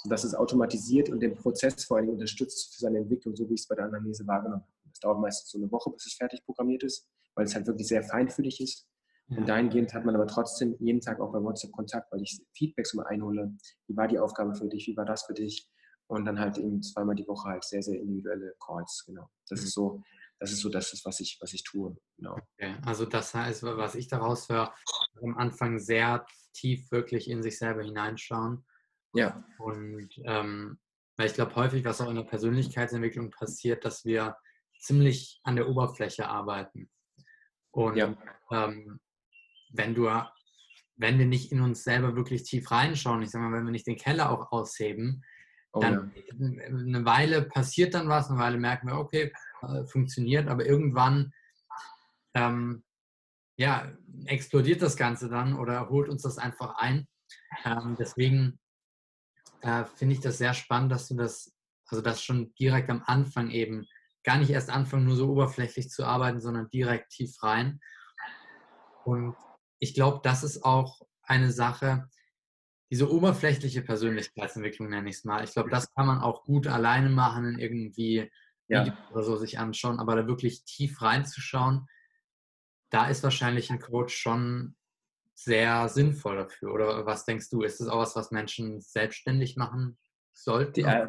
sodass es automatisiert und den Prozess vor allem unterstützt für seine Entwicklung, so wie ich es bei der Anamnese wahrgenommen habe. Es dauert meistens so eine Woche, bis es fertig programmiert ist, weil es halt wirklich sehr feinfühlig ist. Ja. Und dahingehend hat man aber trotzdem jeden Tag auch bei WhatsApp Kontakt, weil ich Feedbacks immer einhole. Wie war die Aufgabe für dich? Wie war das für dich? Und dann halt eben zweimal die Woche halt sehr, sehr individuelle Calls. Genau. Das mhm. ist so, das ist so das, was ich, was ich tue. Genau. Okay. Also das heißt, was ich daraus höre, am Anfang sehr tief wirklich in sich selber hineinschauen. Ja. Und ähm, weil ich glaube häufig, was auch in der Persönlichkeitsentwicklung passiert, dass wir ziemlich an der Oberfläche arbeiten. Und ja. ähm, wenn du, wenn wir nicht in uns selber wirklich tief reinschauen, ich sage mal, wenn wir nicht den Keller auch ausheben, oh, dann ja. eine Weile passiert dann was, eine Weile merken wir, okay, äh, funktioniert, aber irgendwann ähm, ja, explodiert das Ganze dann oder holt uns das einfach ein. Ähm, deswegen äh, finde ich das sehr spannend, dass du das, also das schon direkt am Anfang eben gar nicht erst anfangen, nur so oberflächlich zu arbeiten, sondern direkt tief rein. Und ich glaube, das ist auch eine Sache, diese oberflächliche Persönlichkeitsentwicklung nenne ich es mal. Ich glaube, das kann man auch gut alleine machen, in irgendwie ja. oder so sich anschauen, aber da wirklich tief reinzuschauen, da ist wahrscheinlich ein Coach schon sehr sinnvoll dafür. Oder was denkst du? Ist das auch was, was Menschen selbstständig machen sollten? Ja,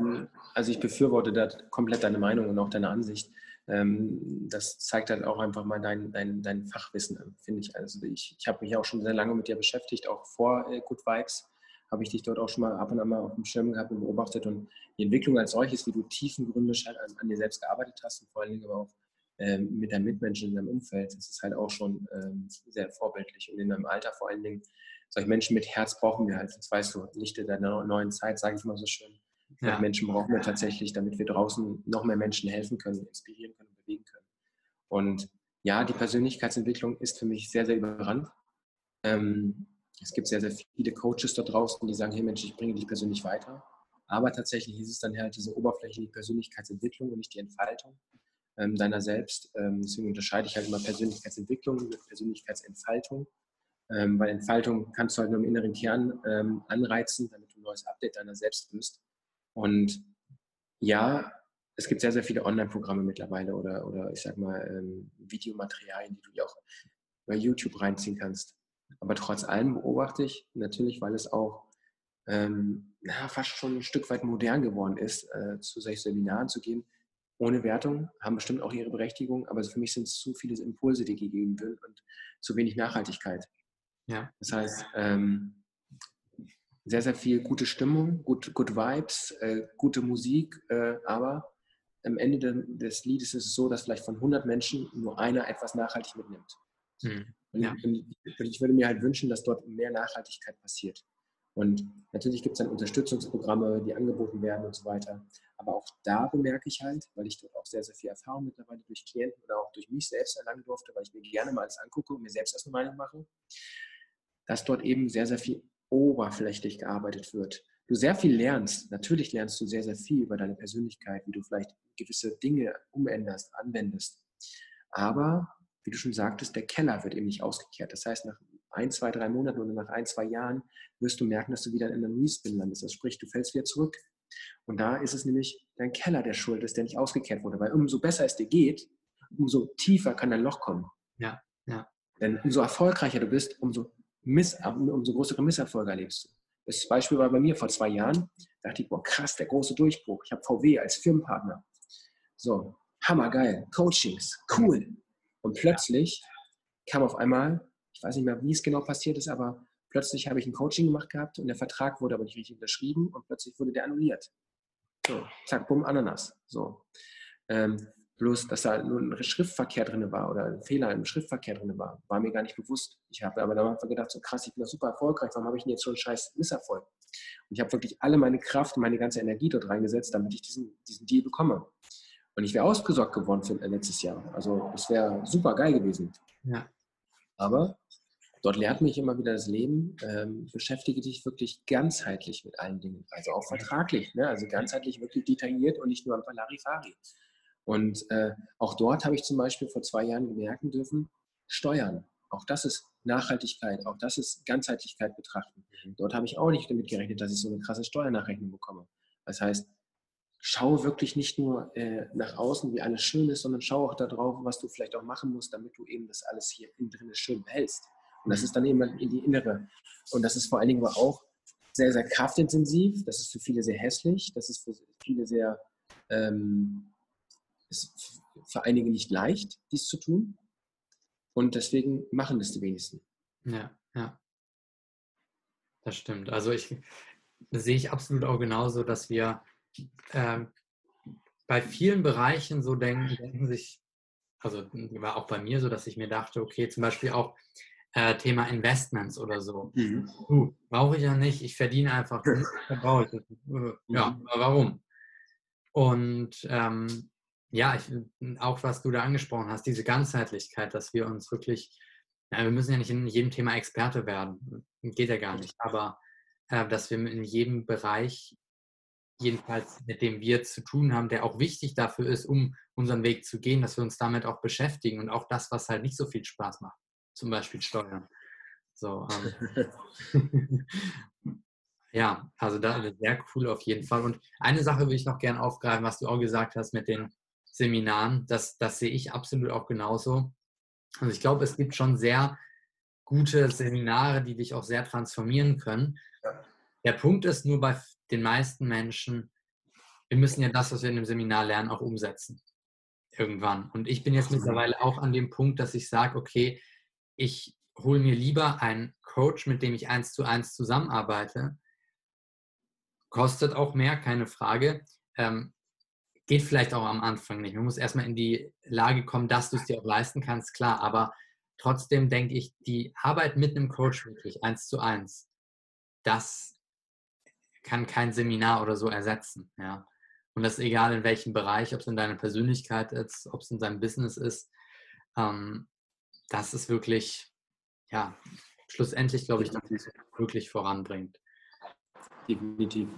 also ich befürworte da komplett deine Meinung und auch deine Ansicht. Ähm, das zeigt halt auch einfach mal dein, dein, dein Fachwissen, finde ich. Also ich, ich habe mich auch schon sehr lange mit dir beschäftigt, auch vor äh, Good Vibes habe ich dich dort auch schon mal ab und an mal auf dem Schirm gehabt und beobachtet und die Entwicklung als solches, wie du tiefengründig halt an dir selbst gearbeitet hast und vor allen Dingen aber auch ähm, mit deinen Mitmenschen in deinem Umfeld, das ist halt auch schon ähm, sehr vorbildlich und in deinem Alter vor allen Dingen solche Menschen mit Herz brauchen wir halt, das weißt du, Lichte der neuen Zeit, sage ich mal so schön. Ja. Menschen brauchen wir tatsächlich, damit wir draußen noch mehr Menschen helfen können, inspirieren können, bewegen können. Und ja, die Persönlichkeitsentwicklung ist für mich sehr, sehr überrannt. Ähm, es gibt sehr, sehr viele Coaches da draußen, die sagen, hey Mensch, ich bringe dich persönlich weiter. Aber tatsächlich ist es dann halt diese oberflächliche Persönlichkeitsentwicklung und nicht die Entfaltung ähm, deiner selbst. Ähm, deswegen unterscheide ich halt immer Persönlichkeitsentwicklung mit Persönlichkeitsentfaltung. Ähm, weil Entfaltung kannst du halt nur im inneren Kern ähm, anreizen, damit du ein neues Update deiner selbst wirst. Und ja, es gibt sehr, sehr viele Online-Programme mittlerweile oder, oder ich sag mal ähm, Videomaterialien, die du dir auch bei YouTube reinziehen kannst. Aber trotz allem beobachte ich natürlich, weil es auch ähm, na, fast schon ein Stück weit modern geworden ist, äh, zu solchen Seminaren zu gehen, ohne Wertung, haben bestimmt auch ihre Berechtigung, aber für mich sind es zu viele Impulse, die gegeben werden und zu wenig Nachhaltigkeit. Ja. Das heißt, ähm, sehr, sehr viel gute Stimmung, gut, good Vibes, äh, gute Musik, äh, aber am Ende de, des Liedes ist es so, dass vielleicht von 100 Menschen nur einer etwas nachhaltig mitnimmt. Hm. Ja. Und ich würde mir halt wünschen, dass dort mehr Nachhaltigkeit passiert. Und natürlich gibt es dann Unterstützungsprogramme, die angeboten werden und so weiter. Aber auch da bemerke ich halt, weil ich dort auch sehr, sehr viel Erfahrung mittlerweile durch Klienten oder auch durch mich selbst erlangen durfte, weil ich mir gerne mal alles angucke und mir selbst erst eine Meinung mache, dass dort eben sehr, sehr viel oberflächlich gearbeitet wird. Du sehr viel lernst. Natürlich lernst du sehr, sehr viel über deine Persönlichkeit, wie du vielleicht gewisse Dinge umänderst, anwendest. Aber, wie du schon sagtest, der Keller wird eben nicht ausgekehrt. Das heißt, nach ein, zwei, drei Monaten oder nach ein, zwei Jahren wirst du merken, dass du wieder in einem Respin landest. Das sprich, du fällst wieder zurück. Und da ist es nämlich dein Keller, der schuld ist, der nicht ausgekehrt wurde. Weil umso besser es dir geht, umso tiefer kann dein Loch kommen. Ja, ja. Denn umso erfolgreicher du bist, umso, miss, umso größere Misserfolge erlebst du. Das Beispiel war bei mir vor zwei Jahren. Da dachte ich, boah, krass, der große Durchbruch. Ich habe VW als Firmenpartner. So, hammergeil. Coachings, cool. Und plötzlich kam auf einmal, ich weiß nicht mehr, wie es genau passiert ist, aber plötzlich habe ich ein Coaching gemacht gehabt und der Vertrag wurde aber nicht richtig unterschrieben und plötzlich wurde der annulliert. So, zack, bumm, Ananas. So. Ähm, bloß, dass da nur ein Schriftverkehr drin war oder ein Fehler im Schriftverkehr drin war, war mir gar nicht bewusst. Ich habe aber dann einfach gedacht, so krass, ich bin doch super erfolgreich, warum habe ich denn jetzt so einen scheiß Misserfolg? Und ich habe wirklich alle meine Kraft meine ganze Energie dort reingesetzt, damit ich diesen, diesen Deal bekomme. Und ich wäre ausgesorgt geworden für äh, letztes Jahr. Also es wäre super geil gewesen. Ja. Aber dort lehrt mich immer wieder das Leben, ähm, beschäftige dich wirklich ganzheitlich mit allen Dingen. Also auch vertraglich, ne? also ganzheitlich wirklich detailliert und nicht nur am Larifari. Und äh, auch dort habe ich zum Beispiel vor zwei Jahren merken dürfen, Steuern. Auch das ist Nachhaltigkeit, auch das ist Ganzheitlichkeit betrachten. Mhm. Dort habe ich auch nicht damit gerechnet, dass ich so eine krasse Steuernachrechnung bekomme. Das heißt, schau wirklich nicht nur äh, nach außen, wie alles schön ist, sondern schau auch darauf, was du vielleicht auch machen musst, damit du eben das alles hier innen drin schön behältst. Und das mhm. ist dann eben in die innere. Und das ist vor allen Dingen aber auch sehr, sehr kraftintensiv. Das ist für viele sehr hässlich. Das ist für viele sehr, ähm, ist für einige nicht leicht, dies zu tun. Und deswegen machen das die wenigsten. Ja, ja. Das stimmt. Also ich sehe ich absolut auch genauso, dass wir äh, bei vielen Bereichen so denken, denken sich, also war auch bei mir so, dass ich mir dachte, okay, zum Beispiel auch äh, Thema Investments oder so. Mhm. Uh, brauche ich ja nicht, ich verdiene einfach, brauche ich das. Ja, mhm. warum? Und ähm, ja, ich, auch was du da angesprochen hast, diese Ganzheitlichkeit, dass wir uns wirklich, ja, wir müssen ja nicht in jedem Thema Experte werden, geht ja gar nicht, aber äh, dass wir in jedem Bereich jedenfalls mit dem wir zu tun haben, der auch wichtig dafür ist, um unseren Weg zu gehen, dass wir uns damit auch beschäftigen und auch das, was halt nicht so viel Spaß macht, zum Beispiel Steuern. So, ähm. ja, also da sehr cool auf jeden Fall. Und eine Sache will ich noch gerne aufgreifen, was du auch gesagt hast mit den Seminaren, das, das sehe ich absolut auch genauso. Also ich glaube, es gibt schon sehr gute Seminare, die dich auch sehr transformieren können. Der Punkt ist nur bei den meisten Menschen, wir müssen ja das, was wir in dem Seminar lernen, auch umsetzen. Irgendwann. Und ich bin jetzt mittlerweile auch an dem Punkt, dass ich sage, okay, ich hole mir lieber einen Coach, mit dem ich eins zu eins zusammenarbeite. Kostet auch mehr, keine Frage. Ähm, geht vielleicht auch am Anfang nicht. Man muss erstmal in die Lage kommen, dass du es dir auch leisten kannst, klar. Aber trotzdem denke ich, die Arbeit mit einem Coach wirklich eins zu eins, das kann kein Seminar oder so ersetzen. Ja. Und das ist egal in welchem Bereich, ob es in deiner Persönlichkeit ist, ob es in deinem Business ist. Ähm, das ist wirklich, ja, schlussendlich glaube ich, dass es wirklich voranbringt. Definitiv,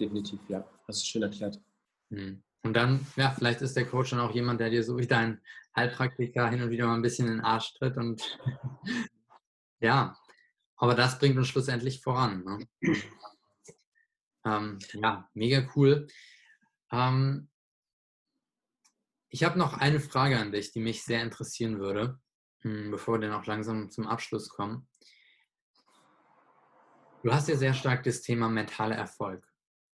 definitiv, ja. Hast du schön erklärt. Hm. Und dann, ja, vielleicht ist der Coach dann auch jemand, der dir so wie dein Heilpraktiker hin und wieder mal ein bisschen in den Arsch tritt und ja, aber das bringt uns schlussendlich voran. Ne? Ähm, ja, mega cool. Ähm, ich habe noch eine Frage an dich, die mich sehr interessieren würde, bevor wir dann auch langsam zum Abschluss kommen. Du hast ja sehr stark das Thema mentaler Erfolg.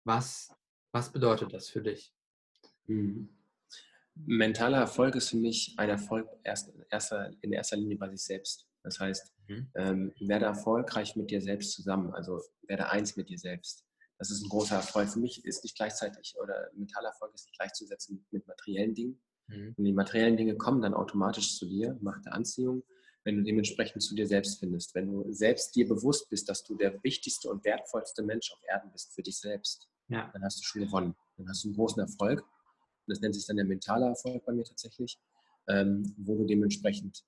Was, was bedeutet das für dich? Mhm. Mentaler Erfolg ist für mich ein Erfolg erst, erster, in erster Linie bei sich selbst. Das heißt, mhm. ähm, werde erfolgreich mit dir selbst zusammen, also werde eins mit dir selbst. Das ist ein großer Erfolg. Für mich ist nicht gleichzeitig, oder Metallerfolg ist nicht gleichzusetzen mit materiellen Dingen. Mhm. Und die materiellen Dinge kommen dann automatisch zu dir, Macht der Anziehung, wenn du dementsprechend zu dir selbst findest. Wenn du selbst dir bewusst bist, dass du der wichtigste und wertvollste Mensch auf Erden bist für dich selbst, ja. dann hast du schon gewonnen. Dann hast du einen großen Erfolg. Und das nennt sich dann der mentale Erfolg bei mir tatsächlich, ähm, wo du dementsprechend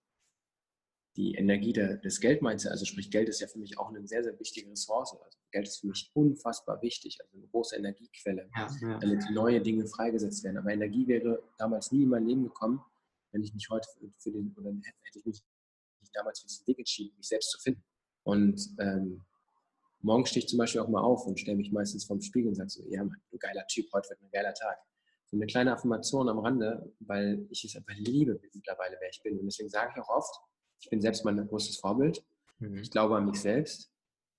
die Energie der, des Geldmindset, also sprich Geld ist ja für mich auch eine sehr, sehr wichtige Ressource. Also Geld ist für mich unfassbar wichtig, also eine große Energiequelle, ja, ja. damit neue Dinge freigesetzt werden. Aber Energie wäre damals nie in mein Leben gekommen, wenn ich mich heute für den, oder hätte ich mich nicht damals für diesen Weg entschieden, mich selbst zu finden. Und ähm, morgen stehe ich zum Beispiel auch mal auf und stelle mich meistens vorm Spiegel und sage so, ja Mann, du geiler Typ, heute wird ein geiler Tag. So eine kleine Affirmation am Rande, weil ich es einfach liebe mittlerweile, wer ich bin. Und deswegen sage ich auch oft, ich bin selbst mein großes Vorbild. Mhm. Ich glaube an mich selbst.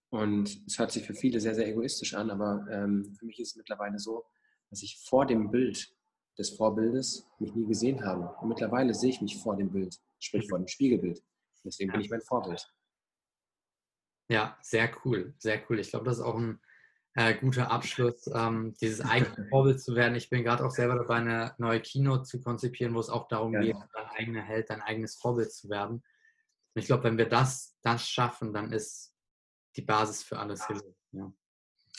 Und es hört sich für viele sehr, sehr egoistisch an, aber ähm, für mich ist es mittlerweile so, dass ich vor dem Bild des Vorbildes mich nie gesehen habe. Und mittlerweile sehe ich mich vor dem Bild, sprich vor dem Spiegelbild. Deswegen bin ich mein Vorbild. Ja, sehr cool, sehr cool. Ich glaube, das ist auch ein äh, guter Abschluss, ähm, dieses eigene Vorbild zu werden. Ich bin gerade auch selber dabei, eine neue Keynote zu konzipieren, wo es auch darum ja. geht, dein eigener Held, dein eigenes Vorbild zu werden. Und ich glaube, wenn wir das, das schaffen, dann ist die Basis für alles hin. Ja.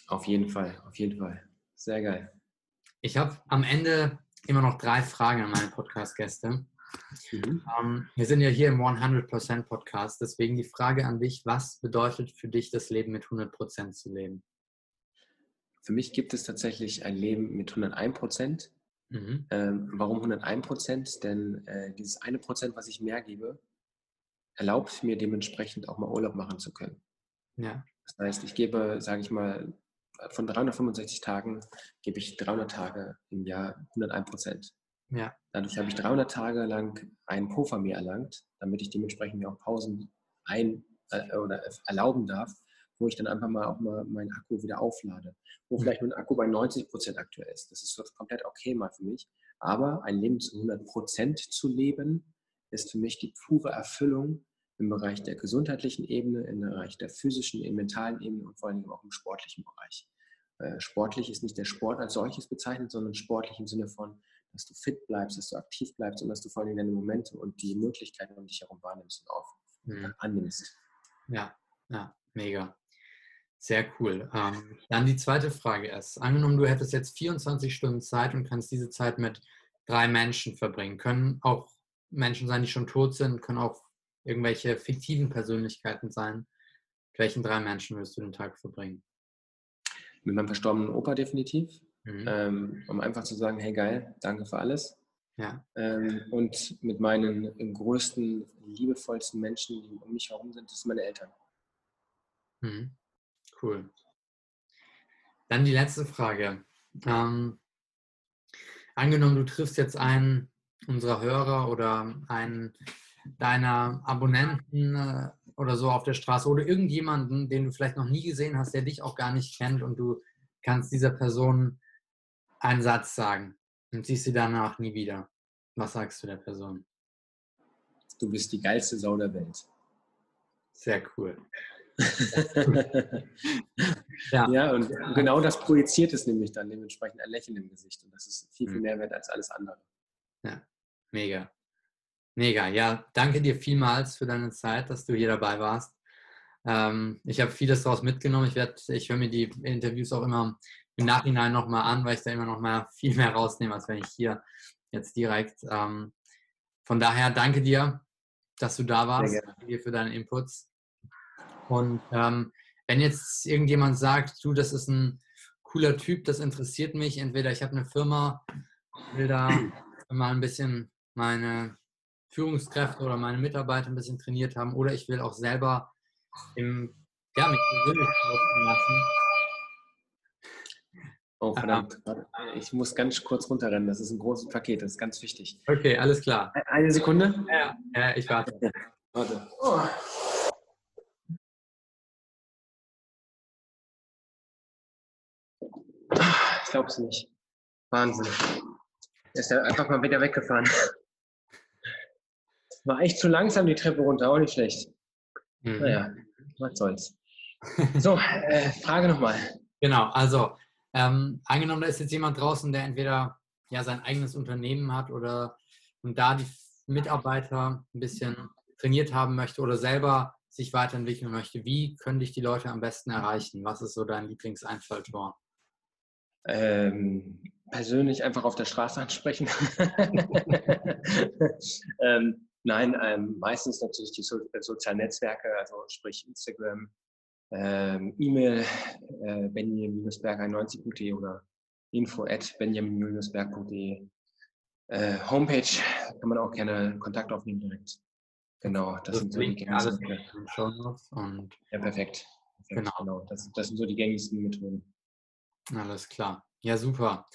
Auf jeden Fall, auf jeden Fall. Sehr geil. Ich habe am Ende immer noch drei Fragen an meine Podcast-Gäste. Mhm. Ähm, wir sind ja hier im 100% Podcast, deswegen die Frage an dich, was bedeutet für dich das Leben mit 100% zu leben? Für mich gibt es tatsächlich ein Leben mit 101%. Mhm. Ähm, warum 101%? Denn äh, dieses eine Prozent, was ich mehr gebe, erlaubt mir dementsprechend auch mal Urlaub machen zu können. Ja. Das heißt, ich gebe, sage ich mal, von 365 Tagen gebe ich 300 Tage im Jahr 101 Prozent. Ja. Dadurch habe ich 300 Tage lang einen Puffer mir erlangt, damit ich dementsprechend mir auch Pausen ein äh, oder erlauben darf, wo ich dann einfach mal auch mal meinen Akku wieder auflade. Wo mhm. vielleicht mein Akku bei 90 Prozent aktuell ist. Das ist komplett okay mal für mich. Aber ein Leben zu 100 Prozent zu leben, ist für mich die pure Erfüllung im Bereich der gesundheitlichen Ebene, im Bereich der physischen, im mentalen Ebene und vor allem auch im sportlichen Bereich. Äh, sportlich ist nicht der Sport als solches bezeichnet, sondern sportlich im Sinne von, dass du fit bleibst, dass du aktiv bleibst und dass du vor allem deine Momente und die Möglichkeiten um dich herum wahrnimmst und auch mhm. annimmst. Ja, ja, mega. Sehr cool. Ähm, dann die zweite Frage ist, angenommen, du hättest jetzt 24 Stunden Zeit und kannst diese Zeit mit drei Menschen verbringen. Können auch Menschen sein, die schon tot sind, können auch irgendwelche fiktiven Persönlichkeiten sein. Mit welchen drei Menschen wirst du den Tag verbringen? Mit meinem verstorbenen Opa definitiv. Mhm. Ähm, um einfach zu sagen, hey geil, danke für alles. Ja. Ähm, und mit meinen größten, liebevollsten Menschen, die um mich herum sind, das sind meine Eltern. Mhm. Cool. Dann die letzte Frage. Ähm, angenommen, du triffst jetzt einen unserer Hörer oder einen deiner Abonnenten äh, oder so auf der Straße oder irgendjemanden, den du vielleicht noch nie gesehen hast, der dich auch gar nicht kennt und du kannst dieser Person einen Satz sagen und siehst sie danach nie wieder. Was sagst du der Person? Du bist die geilste Sau der Welt. Sehr cool. ja. ja, und genau das projiziert es nämlich dann dementsprechend ein Lächeln im Gesicht. Und das ist viel, viel mhm. mehr wert als alles andere. Ja, mega. Mega, ja, danke dir vielmals für deine Zeit, dass du hier dabei warst. Ähm, ich habe vieles daraus mitgenommen. Ich, werd, ich höre mir die Interviews auch immer im Nachhinein nochmal an, weil ich da immer noch mal viel mehr rausnehme, als wenn ich hier jetzt direkt. Ähm, von daher danke dir, dass du da warst. Danke dir für deine Inputs. Und ähm, wenn jetzt irgendjemand sagt, du, das ist ein cooler Typ, das interessiert mich, entweder ich habe eine Firma, will da mal ein bisschen meine Führungskräfte oder meine Mitarbeiter ein bisschen trainiert haben oder ich will auch selber im, ja, mich persönlich lassen. Oh, verdammt. Ich muss ganz kurz runterrennen. Das ist ein großes Paket. Das ist ganz wichtig. Okay, alles klar. Eine Sekunde? Ja, ja ich warte. Warte. Oh. Ich glaube es nicht. Wahnsinn. Er ist ja einfach mal wieder weggefahren. War echt zu langsam die Treppe runter, auch nicht schlecht. Mhm. Naja, was soll's. So, äh, Frage nochmal. Genau, also ähm, angenommen, da ist jetzt jemand draußen, der entweder ja sein eigenes Unternehmen hat oder und da die Mitarbeiter ein bisschen trainiert haben möchte oder selber sich weiterentwickeln möchte. Wie können dich die Leute am besten erreichen? Was ist so dein Lieblingseinfalltor? Ähm, persönlich einfach auf der Straße ansprechen. ähm, Nein, ähm, meistens natürlich die so äh, sozialen Netzwerke, also sprich Instagram, ähm, E-Mail äh, benjamin-berg91.de oder info at benjamin-berg.de. Äh, Homepage kann man auch gerne Kontakt aufnehmen direkt. Genau, das, das sind so die gängigsten Methoden. Ja, perfekt. perfekt. Genau. genau. Das, das sind so die gängigsten Methoden. Alles klar. Ja, super.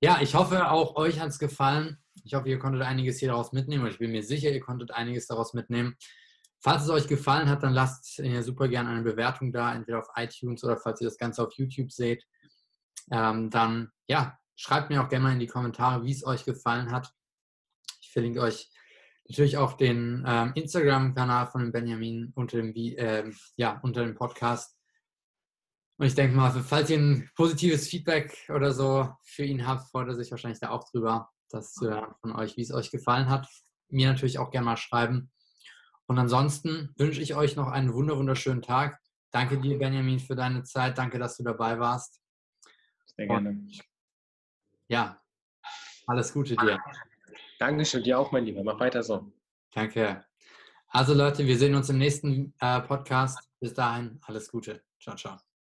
Ja, ich hoffe, auch euch hat es gefallen. Ich hoffe, ihr konntet einiges hier daraus mitnehmen. Ich bin mir sicher, ihr konntet einiges daraus mitnehmen. Falls es euch gefallen hat, dann lasst super gerne eine Bewertung da, entweder auf iTunes oder falls ihr das Ganze auf YouTube seht. Ähm, dann ja, schreibt mir auch gerne mal in die Kommentare, wie es euch gefallen hat. Ich verlinke euch natürlich auch den ähm, Instagram-Kanal von Benjamin unter dem, äh, ja, unter dem Podcast. Und ich denke mal, falls ihr ein positives Feedback oder so für ihn habt, freut er sich wahrscheinlich da auch drüber, das zu hören von euch, wie es euch gefallen hat. Mir natürlich auch gerne mal schreiben. Und ansonsten wünsche ich euch noch einen wunderschönen Tag. Danke dir, Benjamin, für deine Zeit. Danke, dass du dabei warst. Sehr gerne. Und, ja, alles Gute dir. Dankeschön, dir auch, mein Lieber. Mach weiter so. Danke. Also Leute, wir sehen uns im nächsten äh, Podcast. Bis dahin, alles Gute. Ciao, ciao.